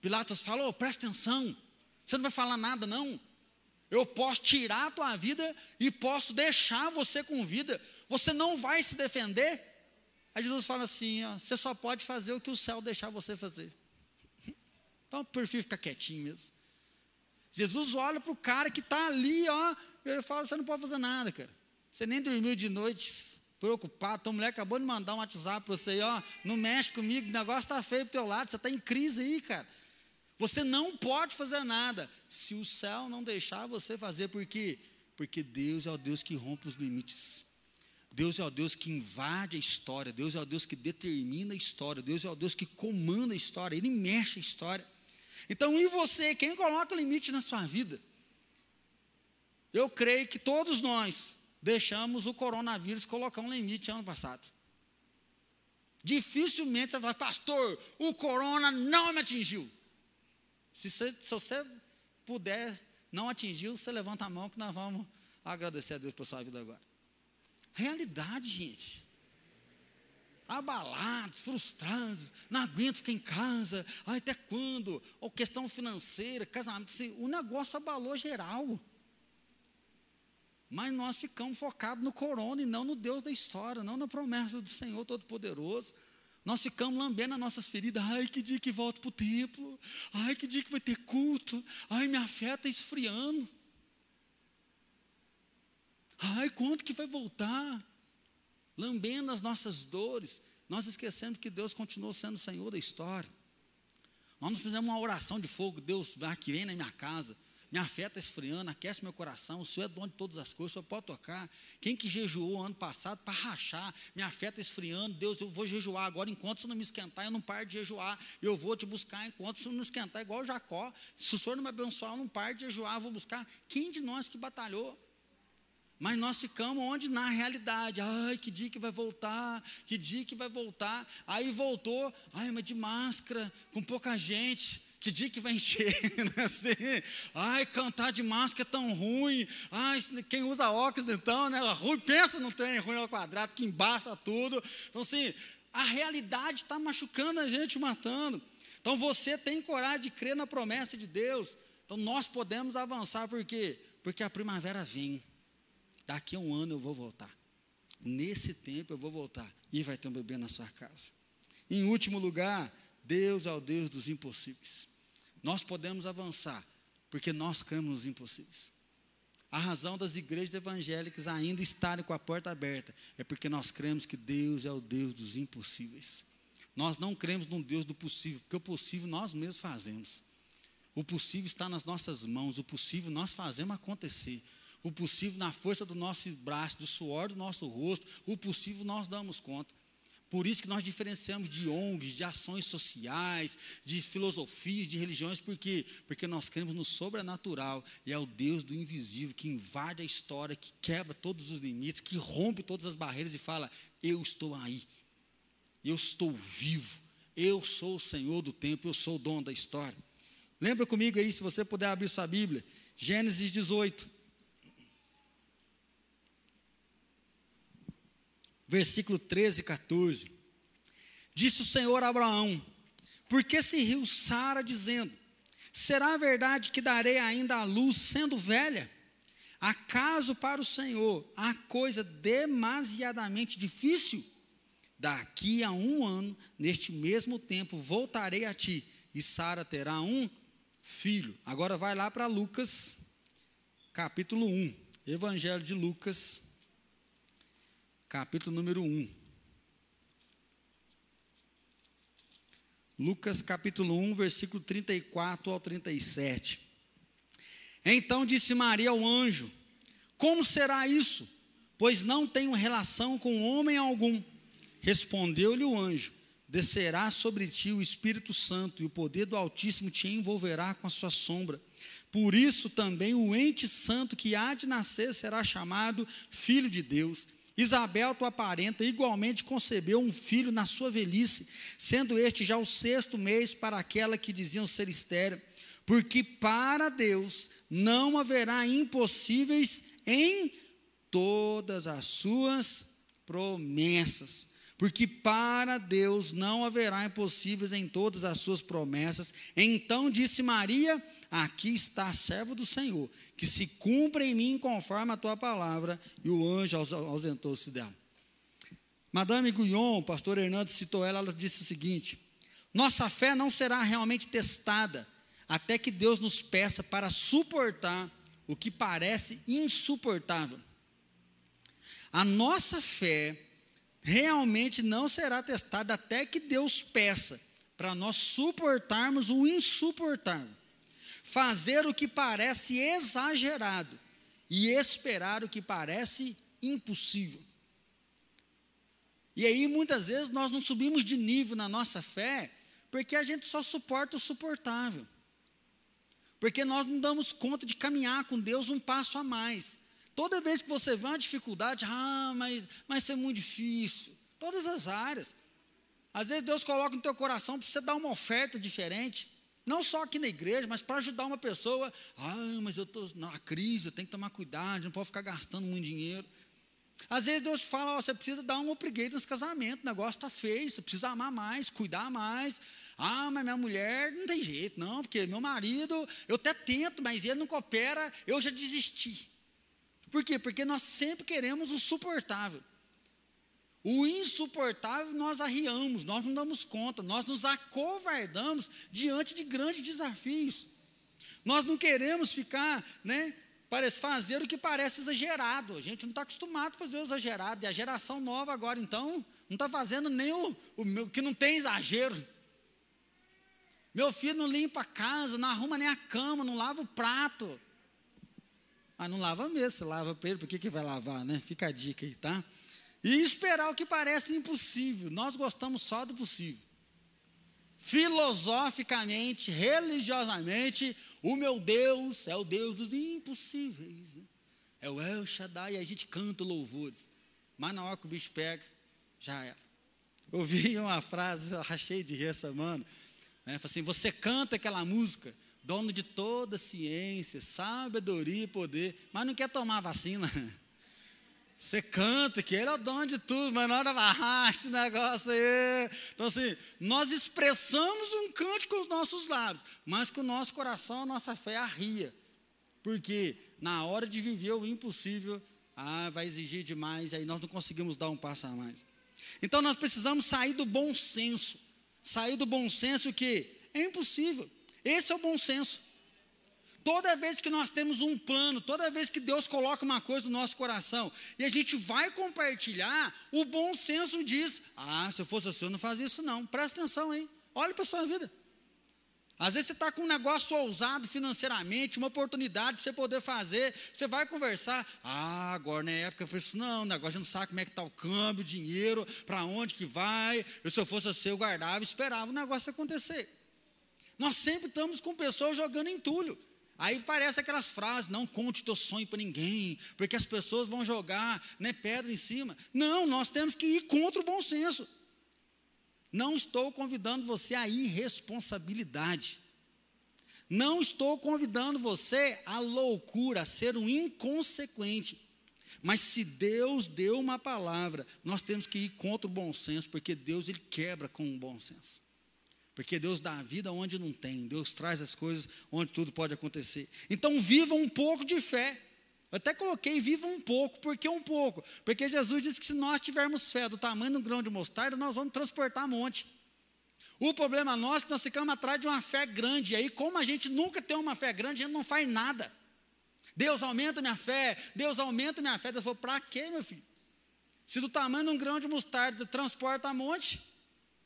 Speaker 1: Pilatos falou: oh, presta atenção. Você não vai falar nada, não. Eu posso tirar a tua vida e posso deixar você com vida. Você não vai se defender. Aí Jesus fala assim: ó, você só pode fazer o que o céu deixar você fazer. Então, eu prefiro ficar quietinho mesmo. Jesus olha para o cara que está ali, ó, e ele fala: você não pode fazer nada, cara. Você nem dormiu de noite, preocupado. Tua mulher acabou de mandar um WhatsApp para você, ó, não mexe comigo, o negócio está feio para teu lado, você está em crise aí, cara. Você não pode fazer nada se o céu não deixar você fazer, por quê? Porque Deus é o Deus que rompe os limites. Deus é o Deus que invade a história, Deus é o Deus que determina a história, Deus é o Deus que comanda a história, Ele mexe a história. Então, e você, quem coloca limite na sua vida? Eu creio que todos nós deixamos o coronavírus colocar um limite ano passado. Dificilmente você vai falar, pastor, o corona não me atingiu. Se você, se você puder, não atingiu, você levanta a mão que nós vamos agradecer a Deus por sua vida agora. Realidade, gente. Abalados, frustrados, não aguento ficar em casa, ai, até quando? Ou questão financeira, casamento, assim, o negócio abalou geral. Mas nós ficamos focados no corona e não no Deus da história, não na promessa do Senhor Todo-Poderoso. Nós ficamos lambendo as nossas feridas. Ai, que dia que volto para o templo. Ai, que dia que vai ter culto. Ai, minha fé está esfriando. Ai, quando que vai voltar? Lambendo as nossas dores. Nós esquecemos que Deus continuou sendo o Senhor da história. Nós não fizemos uma oração de fogo. Deus, vai que vem na minha casa minha fé está esfriando, aquece meu coração, o Senhor é dono de todas as coisas, o Senhor pode tocar. Quem que jejuou ano passado para rachar, minha fé está esfriando, Deus, eu vou jejuar agora, enquanto isso não me esquentar, eu não paro de jejuar, eu vou te buscar enquanto isso não esquentar, igual Jacó, se o Senhor não me abençoar, eu não paro de jejuar, eu vou buscar. Quem de nós que batalhou? Mas nós ficamos onde? Na realidade. Ai, que dia que vai voltar? Que dia que vai voltar? Aí voltou, ai, mas de máscara, com pouca gente. Que dia que vai encher, né? Assim, ai, cantar de máscara é tão ruim. Ai, quem usa óculos então, né? Ruim, pensa no trem ruim ao quadrado, que embaça tudo. Então, assim, a realidade está machucando a gente, matando. Então, você tem coragem de crer na promessa de Deus. Então, nós podemos avançar, por quê? Porque a primavera vem. Daqui a um ano eu vou voltar. Nesse tempo eu vou voltar. E vai ter um bebê na sua casa. Em último lugar, Deus é o Deus dos impossíveis. Nós podemos avançar, porque nós cremos nos impossíveis. A razão das igrejas evangélicas ainda estarem com a porta aberta é porque nós cremos que Deus é o Deus dos impossíveis. Nós não cremos num Deus do possível, porque o possível nós mesmos fazemos. O possível está nas nossas mãos, o possível nós fazemos acontecer. O possível na força do nosso braço, do suor do nosso rosto, o possível nós damos conta. Por isso que nós diferenciamos de ONGs, de ações sociais, de filosofias, de religiões, por quê? Porque nós cremos no sobrenatural e é o Deus do invisível que invade a história, que quebra todos os limites, que rompe todas as barreiras e fala: Eu estou aí, eu estou vivo, eu sou o Senhor do tempo, eu sou o dono da história. Lembra comigo aí, se você puder abrir sua Bíblia, Gênesis 18. Versículo 13 e 14. Disse o Senhor a Abraão: Por que se riu Sara, dizendo: Será verdade que darei ainda a luz, sendo velha? Acaso para o Senhor há coisa demasiadamente difícil? Daqui a um ano, neste mesmo tempo, voltarei a ti, e Sara terá um filho. Agora vai lá para Lucas, capítulo 1. Evangelho de Lucas, capítulo número 1. Lucas capítulo 1, versículo 34 ao 37. Então disse Maria ao anjo: Como será isso? Pois não tenho relação com homem algum. Respondeu-lhe o anjo: Descerá sobre ti o Espírito Santo, e o poder do Altíssimo te envolverá com a sua sombra. Por isso também o ente santo que há de nascer será chamado Filho de Deus. Isabel, tua parenta, igualmente concebeu um filho na sua velhice, sendo este já o sexto mês para aquela que diziam ser estéreo, porque para Deus não haverá impossíveis em todas as suas promessas. Porque para Deus não haverá impossíveis em todas as suas promessas. Então disse Maria: Aqui está a serva do Senhor, que se cumpra em mim conforme a tua palavra. E o anjo ausentou-se dela. Madame Guyon, pastor Hernando citou ela, ela disse o seguinte: Nossa fé não será realmente testada até que Deus nos peça para suportar o que parece insuportável. A nossa fé realmente não será testada até que Deus peça para nós suportarmos o insuportável, fazer o que parece exagerado e esperar o que parece impossível. E aí muitas vezes nós não subimos de nível na nossa fé, porque a gente só suporta o suportável. Porque nós não damos conta de caminhar com Deus um passo a mais. Toda vez que você vê uma dificuldade, ah, mas, mas é muito difícil. Todas as áreas. Às vezes Deus coloca no teu coração para você dar uma oferta diferente. Não só aqui na igreja, mas para ajudar uma pessoa. Ah, mas eu estou na crise, eu tenho que tomar cuidado, não posso ficar gastando muito dinheiro. Às vezes Deus fala, você precisa dar um upgrade nesse casamento, o negócio está feio, você precisa amar mais, cuidar mais. Ah, mas minha mulher não tem jeito, não, porque meu marido, eu até tento, mas ele não coopera, eu já desisti. Por quê? Porque nós sempre queremos o suportável. O insuportável nós arriamos, nós não damos conta, nós nos acovardamos diante de grandes desafios. Nós não queremos ficar, né, fazer o que parece exagerado. A gente não está acostumado a fazer o exagerado. E a geração nova agora, então, não está fazendo nem o, o, que não tem exagero. Meu filho não limpa a casa, não arruma nem a cama, não lava o prato. Mas não lava mesmo, você lava para ele, por que, que vai lavar, né? Fica a dica aí, tá? E esperar o que parece impossível. Nós gostamos só do possível. Filosoficamente, religiosamente, o meu Deus é o Deus dos impossíveis. Né? É o El Shaddai, a gente canta louvores. Mas na hora que o bicho pega, já era. Eu vi uma frase, eu rachei de rir essa mano. Né? assim: você canta aquela música, dono de toda ciência, sabedoria e poder, mas não quer tomar vacina. Você canta que ele é o dono de tudo, mas na hora vai, ah, esse negócio aí. Então, assim, nós expressamos um cântico com os nossos lábios, mas com o nosso coração, a nossa fé arria. Porque na hora de viver o impossível, ah, vai exigir demais, aí nós não conseguimos dar um passo a mais. Então, nós precisamos sair do bom senso. Sair do bom senso que é impossível. Esse é o bom senso. Toda vez que nós temos um plano, toda vez que Deus coloca uma coisa no nosso coração e a gente vai compartilhar, o bom senso diz: Ah, se eu fosse assim, eu não fazia isso não. Presta atenção, hein? Olha para a sua vida. Às vezes você está com um negócio ousado financeiramente, uma oportunidade para você poder fazer, você vai conversar. Ah, agora não é época para isso, não. O negócio não sabe como é que está o câmbio, o dinheiro, para onde que vai. Se eu fosse assim, eu guardava, esperava o negócio acontecer. Nós sempre estamos com pessoas jogando entulho. Aí parece aquelas frases, não conte teu sonho para ninguém, porque as pessoas vão jogar né, pedra em cima. Não, nós temos que ir contra o bom senso. Não estou convidando você à irresponsabilidade. Não estou convidando você à loucura, a ser um inconsequente. Mas se Deus deu uma palavra, nós temos que ir contra o bom senso, porque Deus ele quebra com o bom senso. Porque Deus dá a vida onde não tem, Deus traz as coisas onde tudo pode acontecer. Então viva um pouco de fé. Eu até coloquei viva um pouco, porque um pouco? Porque Jesus disse que se nós tivermos fé do tamanho de um grão de mostarda, nós vamos transportar monte. O problema nosso é que nós ficamos atrás de uma fé grande, e aí, como a gente nunca tem uma fé grande, a gente não faz nada. Deus aumenta minha fé, Deus aumenta minha fé. Deus falou, para quê, meu filho? Se do tamanho de um grão de mostarda transporta monte,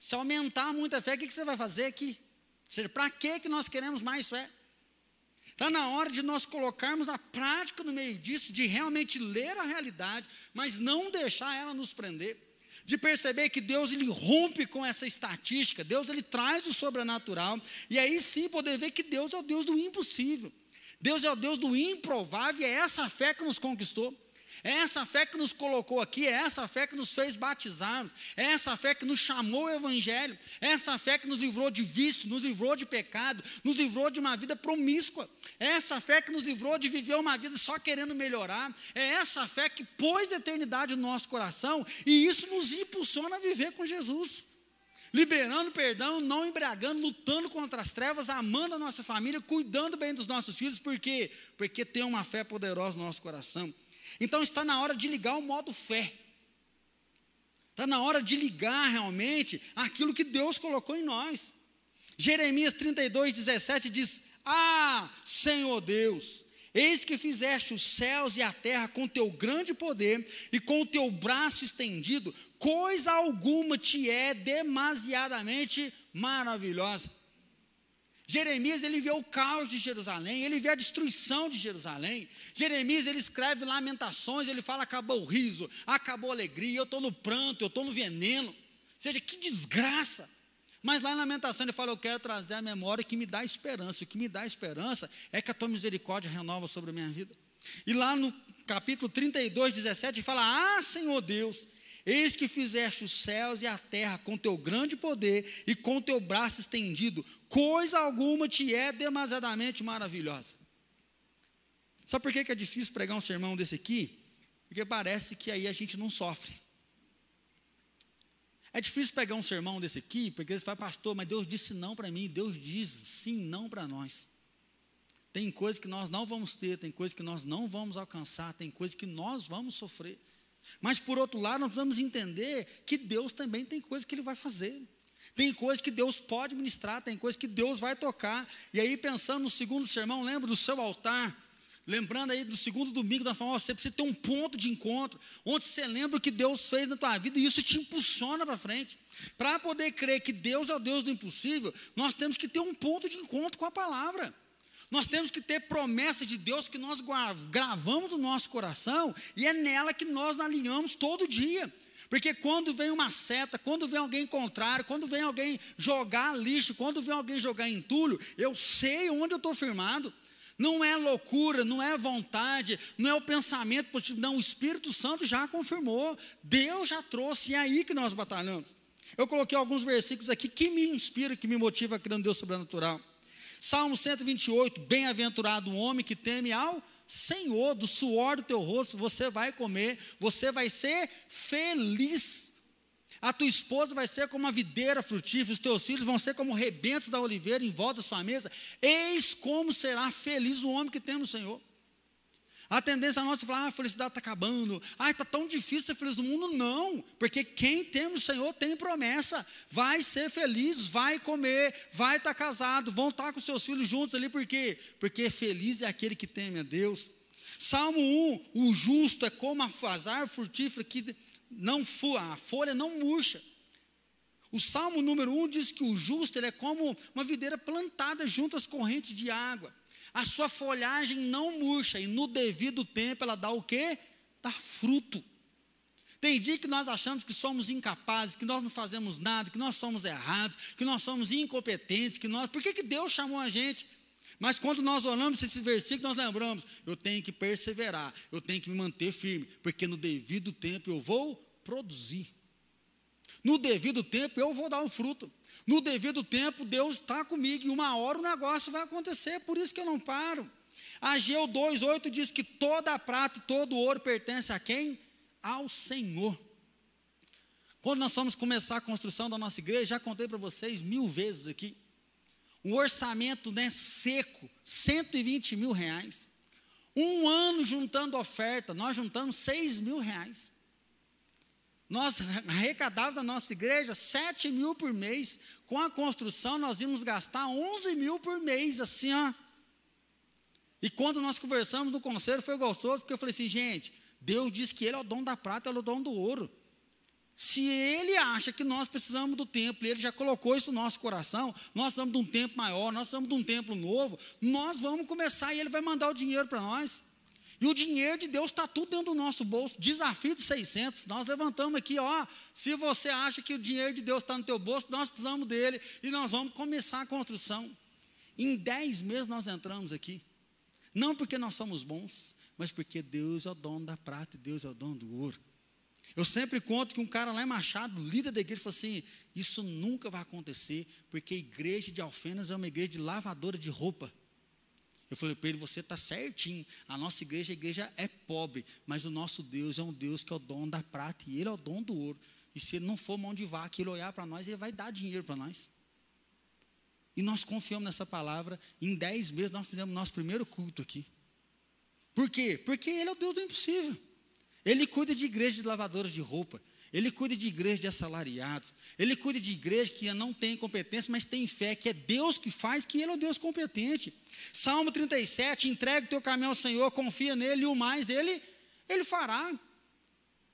Speaker 1: se aumentar muito a fé, o que, você vai fazer aqui? Ou seja, para que nós queremos mais fé? Está na hora de nós colocarmos a prática no meio disso, de realmente ler a realidade, mas não deixar ela nos prender. De perceber que Deus ele rompe com essa estatística, Deus ele traz o sobrenatural, e aí sim poder ver que Deus é o Deus do impossível. Deus é o Deus do improvável, e é essa fé que nos conquistou. É essa fé que nos colocou aqui, é essa fé que nos fez batizarmos, é essa fé que nos chamou ao Evangelho, é essa fé que nos livrou de vício, nos livrou de pecado, nos livrou de uma vida promíscua, é essa fé que nos livrou de viver uma vida só querendo melhorar, é essa fé que pôs a eternidade no nosso coração e isso nos impulsiona a viver com Jesus liberando perdão, não embriagando, lutando contra as trevas, amando a nossa família, cuidando bem dos nossos filhos, por quê? Porque tem uma fé poderosa no nosso coração. Então está na hora de ligar o modo fé. Está na hora de ligar realmente aquilo que Deus colocou em nós. Jeremias 32, 17 diz: Ah, Senhor Deus, Eis que fizeste os céus e a terra com teu grande poder e com o teu braço estendido, coisa alguma te é demasiadamente maravilhosa. Jeremias ele vê o caos de Jerusalém, ele vê a destruição de Jerusalém. Jeremias ele escreve lamentações, ele fala acabou o riso, acabou a alegria, eu estou no pranto, eu estou no veneno. Ou seja, que desgraça. Mas lá em Lamentação ele fala: Eu quero trazer a memória que me dá esperança. O que me dá esperança é que a tua misericórdia renova sobre a minha vida. E lá no capítulo 32, 17, fala: Ah, Senhor Deus, eis que fizeste os céus e a terra com teu grande poder e com teu braço estendido, coisa alguma te é demasiadamente maravilhosa. Sabe por que é difícil pregar um sermão desse aqui? Porque parece que aí a gente não sofre. É difícil pegar um sermão desse aqui, porque você fala, pastor, mas Deus disse não para mim, Deus diz sim, não para nós. Tem coisas que nós não vamos ter, tem coisas que nós não vamos alcançar, tem coisas que nós vamos sofrer. Mas por outro lado, nós vamos entender que Deus também tem coisas que Ele vai fazer. Tem coisas que Deus pode ministrar, tem coisas que Deus vai tocar. E aí, pensando no segundo sermão, lembra do seu altar. Lembrando aí do segundo domingo, nós falamos, você precisa ter um ponto de encontro, onde você lembra o que Deus fez na tua vida, e isso te impulsiona para frente. Para poder crer que Deus é o Deus do impossível, nós temos que ter um ponto de encontro com a palavra. Nós temos que ter promessa de Deus que nós gravamos no nosso coração, e é nela que nós alinhamos todo dia. Porque quando vem uma seta, quando vem alguém contrário, quando vem alguém jogar lixo, quando vem alguém jogar entulho, eu sei onde eu estou firmado. Não é loucura, não é vontade, não é o pensamento positivo, não, o Espírito Santo já confirmou, Deus já trouxe, é aí que nós batalhamos. Eu coloquei alguns versículos aqui que me inspiram, que me motivam a crer no Deus sobrenatural. Salmo 128, bem-aventurado o homem que teme ao Senhor, do suor do teu rosto você vai comer, você vai ser feliz. A tua esposa vai ser como uma videira frutífera, os teus filhos vão ser como rebentos da oliveira em volta da sua mesa. Eis como será feliz o homem que tem no Senhor. A tendência nossa é falar, ah, a felicidade está acabando, ah, está tão difícil ser feliz no mundo. Não, porque quem tem no Senhor tem promessa, vai ser feliz, vai comer, vai estar tá casado, vão estar tá com seus filhos juntos ali, por quê? Porque feliz é aquele que teme a Deus. Salmo 1, o justo é como a fazar frutífera que não a folha não murcha. O Salmo número 1 diz que o justo ele é como uma videira plantada junto às correntes de água. A sua folhagem não murcha e no devido tempo ela dá o quê? Dá fruto. Tem dia que nós achamos que somos incapazes, que nós não fazemos nada, que nós somos errados, que nós somos incompetentes, que nós. Por que, que Deus chamou a gente? Mas quando nós olhamos esse versículo, nós lembramos: eu tenho que perseverar, eu tenho que me manter firme, porque no devido tempo eu vou produzir. No devido tempo eu vou dar um fruto. No devido tempo Deus está comigo e uma hora o negócio vai acontecer, por isso que eu não paro. Ageu 2,8 diz que toda a prata e todo ouro pertence a quem? Ao Senhor. Quando nós vamos começar a construção da nossa igreja, já contei para vocês mil vezes aqui um orçamento né, seco, 120 mil reais. Um ano juntando oferta, nós juntamos 6 mil reais. Nós arrecadávamos da nossa igreja 7 mil por mês. Com a construção, nós íamos gastar 11 mil por mês, assim, ó. E quando nós conversamos no conselho, foi gostoso, porque eu falei assim, gente, Deus diz que Ele é o dono da prata, Ele é o dono do ouro. Se ele acha que nós precisamos do templo, ele já colocou isso no nosso coração, nós estamos de um templo maior, nós estamos de um templo novo, nós vamos começar e ele vai mandar o dinheiro para nós. E o dinheiro de Deus está tudo dentro do nosso bolso. Desafio de 600. Nós levantamos aqui, ó. Se você acha que o dinheiro de Deus está no teu bolso, nós precisamos dele. E nós vamos começar a construção. Em 10 meses nós entramos aqui. Não porque nós somos bons, mas porque Deus é o dono da prata e Deus é o dono do ouro. Eu sempre conto que um cara lá em Machado, líder da igreja, falou assim: Isso nunca vai acontecer, porque a igreja de Alfenas é uma igreja de lavadora de roupa. Eu falei para ele: Você está certinho. A nossa igreja, a igreja é pobre, mas o nosso Deus é um Deus que é o dono da prata e ele é o dono do ouro. E se ele não for mão de vaca, ele olhar para nós, ele vai dar dinheiro para nós. E nós confiamos nessa palavra. Em dez meses nós fizemos nosso primeiro culto aqui. Por quê? Porque ele é o Deus do impossível. Ele cuida de igreja de lavadoras de roupa. Ele cuida de igreja de assalariados. Ele cuida de igreja que não tem competência, mas tem fé, que é Deus que faz, que Ele é o Deus competente. Salmo 37, entrega o teu caminho ao Senhor, confia nele e o mais Ele, Ele fará.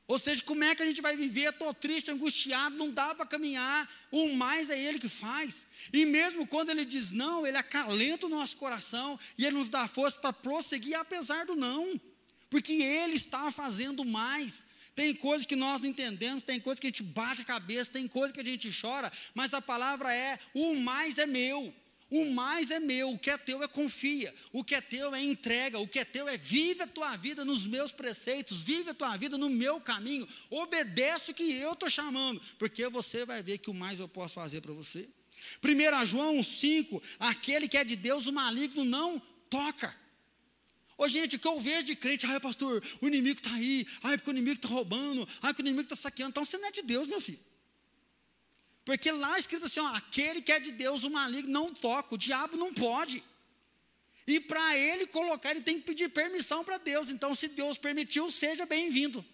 Speaker 1: Ou seja, como é que a gente vai viver? Estou triste, angustiado, não dá para caminhar. O mais é Ele que faz. E mesmo quando Ele diz não, Ele acalenta o nosso coração e Ele nos dá força para prosseguir, apesar do não. Porque Ele está fazendo mais. Tem coisas que nós não entendemos, tem coisas que a gente bate a cabeça, tem coisas que a gente chora, mas a palavra é: o mais é meu. O mais é meu, o que é teu é confia, o que é teu é entrega, o que é teu é vive a tua vida nos meus preceitos, vive a tua vida no meu caminho, obedece o que eu estou chamando, porque você vai ver que o mais eu posso fazer para você. 1 João 5, aquele que é de Deus, o maligno não toca. Ô gente, o que eu vejo de crente, ai pastor, o inimigo está aí, ai porque o inimigo está roubando, ai porque o inimigo está saqueando, então você não é de Deus, meu filho. Porque lá escrito assim: ó, aquele que é de Deus, o maligno não toca, o diabo não pode. E para ele colocar, ele tem que pedir permissão para Deus. Então, se Deus permitiu, seja bem-vindo.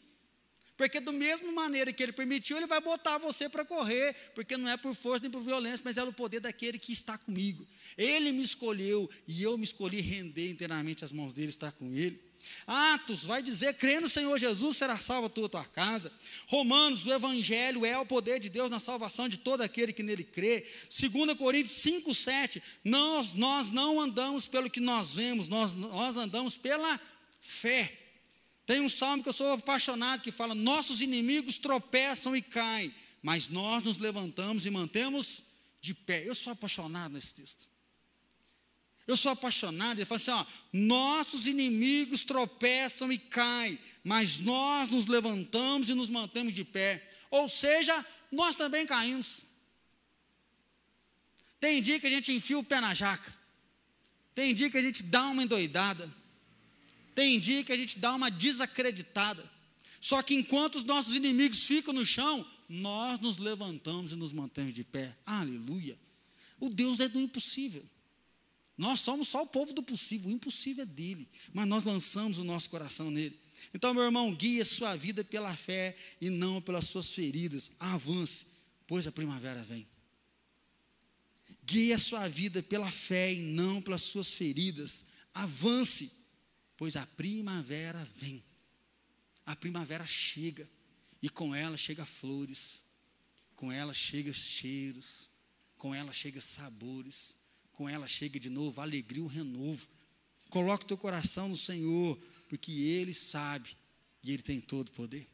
Speaker 1: Porque, do mesmo maneira que ele permitiu, ele vai botar você para correr, porque não é por força nem por violência, mas é o poder daquele que está comigo. Ele me escolheu e eu me escolhi render inteiramente as mãos dele, estar com ele. Atos vai dizer: crê no Senhor Jesus, será salva a tua, tua casa. Romanos, o Evangelho é o poder de Deus na salvação de todo aquele que nele crê. 2 Coríntios 5, 7. Nós, nós não andamos pelo que nós vemos, nós, nós andamos pela fé. Tem um salmo que eu sou apaixonado que fala: Nossos inimigos tropeçam e caem, mas nós nos levantamos e mantemos de pé. Eu sou apaixonado nesse texto. Eu sou apaixonado, ele fala assim: ó, nossos inimigos tropeçam e caem, mas nós nos levantamos e nos mantemos de pé. Ou seja, nós também caímos. Tem dia que a gente enfia o pé na jaca, tem dia que a gente dá uma endoidada, tem dia que a gente dá uma desacreditada. Só que enquanto os nossos inimigos ficam no chão, nós nos levantamos e nos mantemos de pé. Aleluia. O Deus é do impossível. Nós somos só o povo do possível, o impossível é dele, mas nós lançamos o nosso coração nele. Então, meu irmão, guie sua vida pela fé e não pelas suas feridas. Avance, pois a primavera vem. Guie a sua vida pela fé e não pelas suas feridas. Avance, pois a primavera vem. A primavera chega e com ela chega flores, com ela chega cheiros, com ela chega sabores com ela chega de novo alegria, o renovo. Coloque teu coração no Senhor, porque Ele sabe e Ele tem todo o poder.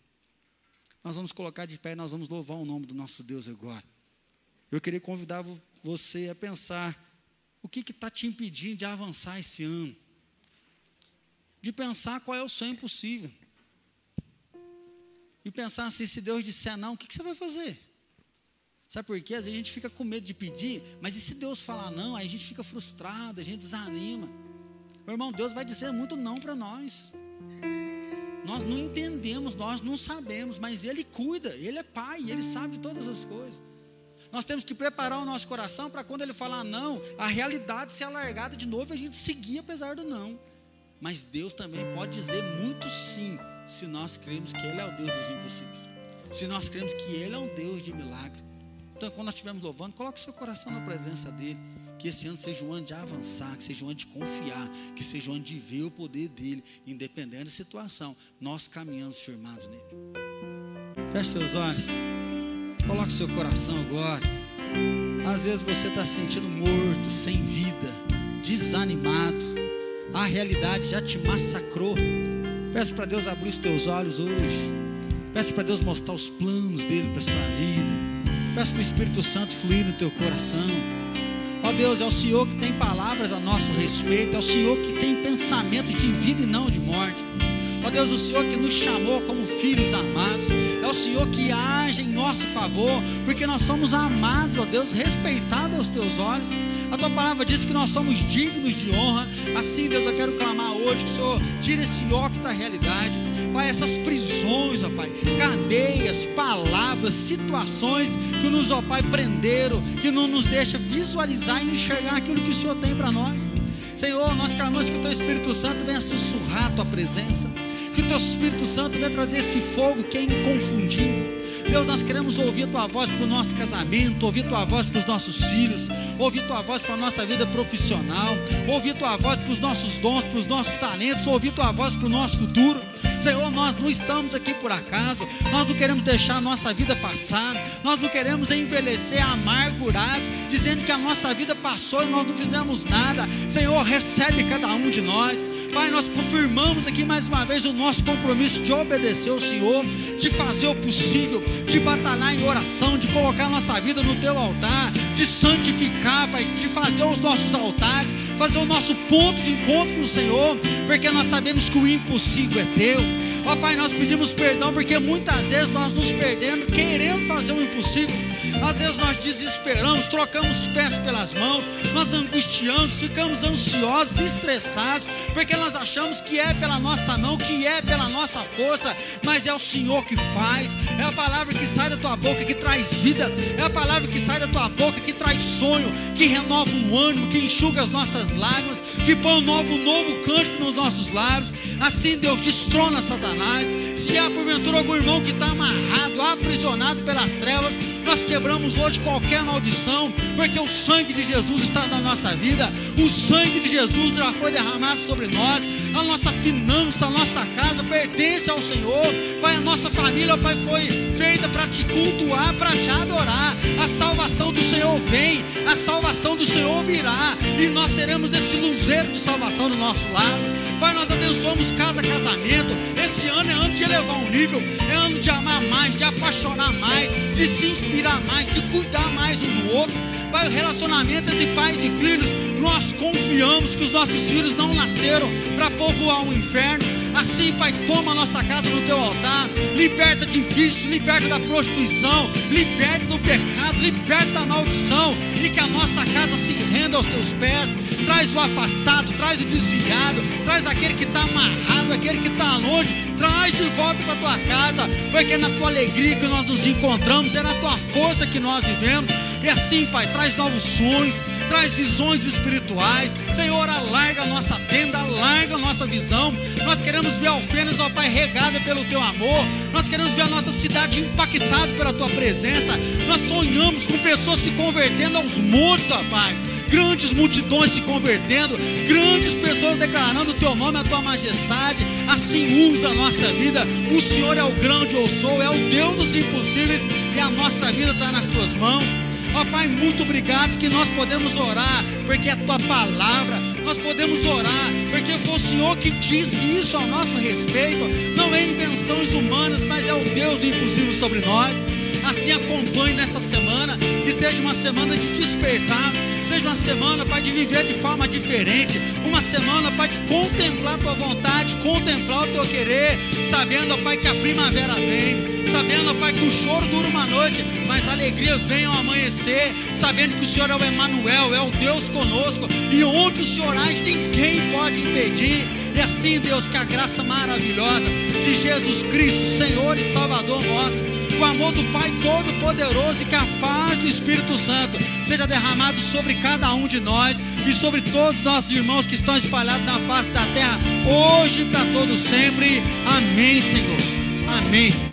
Speaker 1: Nós vamos colocar de pé e nós vamos louvar o nome do nosso Deus agora. Eu queria convidar você a pensar o que está te impedindo de avançar esse ano. De pensar qual é o sonho impossível. E pensar assim, se Deus disser não, o que, que você vai fazer? Sabe por quê? Às vezes a gente fica com medo de pedir, mas e se Deus falar não, aí a gente fica frustrado, a gente desanima. Meu irmão, Deus vai dizer muito não para nós. Nós não entendemos, nós não sabemos, mas Ele cuida, Ele é Pai, Ele sabe de todas as coisas. Nós temos que preparar o nosso coração para quando Ele falar não, a realidade ser alargada de novo e a gente seguir apesar do não. Mas Deus também pode dizer muito sim, se nós cremos que Ele é o Deus dos impossíveis. Se nós cremos que Ele é um Deus de milagre. Então, quando nós estivermos louvando, coloque seu coração na presença dEle. Que esse ano seja um ano de avançar, que seja um ano de confiar, que seja um ano de ver o poder dEle, independente da situação. Nós caminhamos firmados nele. Feche seus olhos. Coloque seu coração agora. Às vezes você está se sentindo morto, sem vida, desanimado. A realidade já te massacrou. Peço para Deus abrir os teus olhos hoje. Peço para Deus mostrar os planos dele para sua vida. Peço para o Espírito Santo fluir no teu coração. Ó Deus, é o Senhor que tem palavras a nosso respeito, é o Senhor que tem pensamentos de vida e não de morte. Ó Deus, o Senhor que nos chamou como filhos amados, é o Senhor que age em nosso favor, porque nós somos amados, ó Deus, respeitados aos teus olhos. A tua palavra diz que nós somos dignos de honra. Assim, Deus, eu quero clamar hoje que o Senhor tire esse óculos da realidade. Pai, essas prisões, ó Pai, cadeias, palavras, situações que nos, ó Pai, prenderam, que não nos deixa visualizar e enxergar aquilo que o Senhor tem para nós. Senhor, nós clamamos que o Teu Espírito Santo venha sussurrar a Tua presença, Teu Espírito Santo venha trazer esse fogo que é inconfundível. Deus, nós queremos ouvir tua voz para o nosso casamento, ouvir tua voz para os nossos filhos, ouvir tua voz para a nossa vida profissional, ouvir tua voz para os nossos dons, para os nossos talentos, ouvir tua voz para o nosso futuro. Senhor, nós não estamos aqui por acaso, nós não queremos deixar a nossa vida passar, nós não queremos envelhecer amargurados, dizendo que a nossa vida passou e nós não fizemos nada. Senhor, recebe cada um de nós. Pai, nós confirmamos aqui mais uma vez o nosso compromisso de obedecer ao Senhor, de fazer o possível, de batalhar em oração, de colocar nossa vida no teu altar, de santificar, de fazer os nossos altares, fazer o nosso ponto de encontro com o Senhor, porque nós sabemos que o impossível é teu. Ó Pai, nós pedimos perdão porque muitas vezes nós nos perdemos querendo fazer o impossível. Às vezes nós desesperamos, trocamos pés pelas mãos, nós angustiamos, ficamos ansiosos, estressados, porque nós achamos que é pela nossa mão, que é pela nossa força, mas é o Senhor que faz, é a palavra que sai da tua boca que traz vida, é a palavra que sai da tua boca que traz sonho, que renova o ânimo, que enxuga as nossas lágrimas, que põe um novo, novo cântico nos nossos lábios. Assim Deus destrona Satanás. Se há porventura algum irmão que está amarrado, aprisionado pelas trevas, nós quebramos hoje qualquer maldição, porque o sangue de Jesus está na nossa vida, o sangue de Jesus já foi derramado sobre nós, a nossa finança, a nossa casa pertence ao Senhor, Pai, a nossa família, Pai, foi feita para te cultuar, para te adorar. A salvação do Senhor vem, a salvação do Senhor virá, e nós seremos esse luzeiro de salvação do nosso lado. Pai, nós abençoamos cada casamento. Esse ano é ano de elevar um nível, é ano de amar mais, de apaixonar mais, de se inspirar mais, de cuidar mais um do outro. Pai, o relacionamento entre pais e filhos, nós confiamos que os nossos filhos não nasceram para povoar o inferno Assim, Pai, toma a nossa casa no teu altar, liberta de vício, liberta da prostituição, liberta do pecado, liberta da maldição, e que a nossa casa se renda aos teus pés. Traz o afastado, traz o desviado, traz aquele que está amarrado, aquele que está longe, traz de volta para tua casa, porque é na tua alegria que nós nos encontramos, é na tua força que nós vivemos. E assim, Pai, traz novos sonhos, traz visões espirituais. Senhor, alarga a nossa tenda, alarga a nossa visão. Nós queremos ver Alfenas, ó Pai, regada pelo teu amor. Nós queremos ver a nossa cidade impactada pela tua presença. Nós sonhamos com pessoas se convertendo aos montes, ó Pai grandes multidões se convertendo, grandes pessoas declarando o teu nome, a tua majestade. Assim usa a nossa vida. O Senhor é o grande eu sou, é o Deus dos impossíveis e a nossa vida está nas tuas mãos. Ó Pai, muito obrigado que nós podemos orar, porque é a tua palavra. Nós podemos orar, porque foi o Senhor que disse isso ao nosso respeito. Não é invenções humanas, mas é o Deus do impossível sobre nós. Assim acompanhe nessa semana, que seja uma semana de despertar, seja uma semana, Pai, de viver de forma diferente, uma semana, Pai, de contemplar a tua vontade, contemplar o teu querer, sabendo, Pai, que a primavera vem. Sabendo, Pai, que o choro dura uma noite, mas a alegria vem ao amanhecer, sabendo que o Senhor é o Emanuel, é o Deus conosco, e onde o Senhor age, ninguém pode impedir. E assim, Deus, que a graça maravilhosa de Jesus Cristo, Senhor e Salvador nosso, o amor do Pai Todo-Poderoso e que a paz do Espírito Santo seja derramado sobre cada um de nós e sobre todos os nossos irmãos que estão espalhados na face da terra, hoje e para todos sempre. Amém, Senhor. Amém.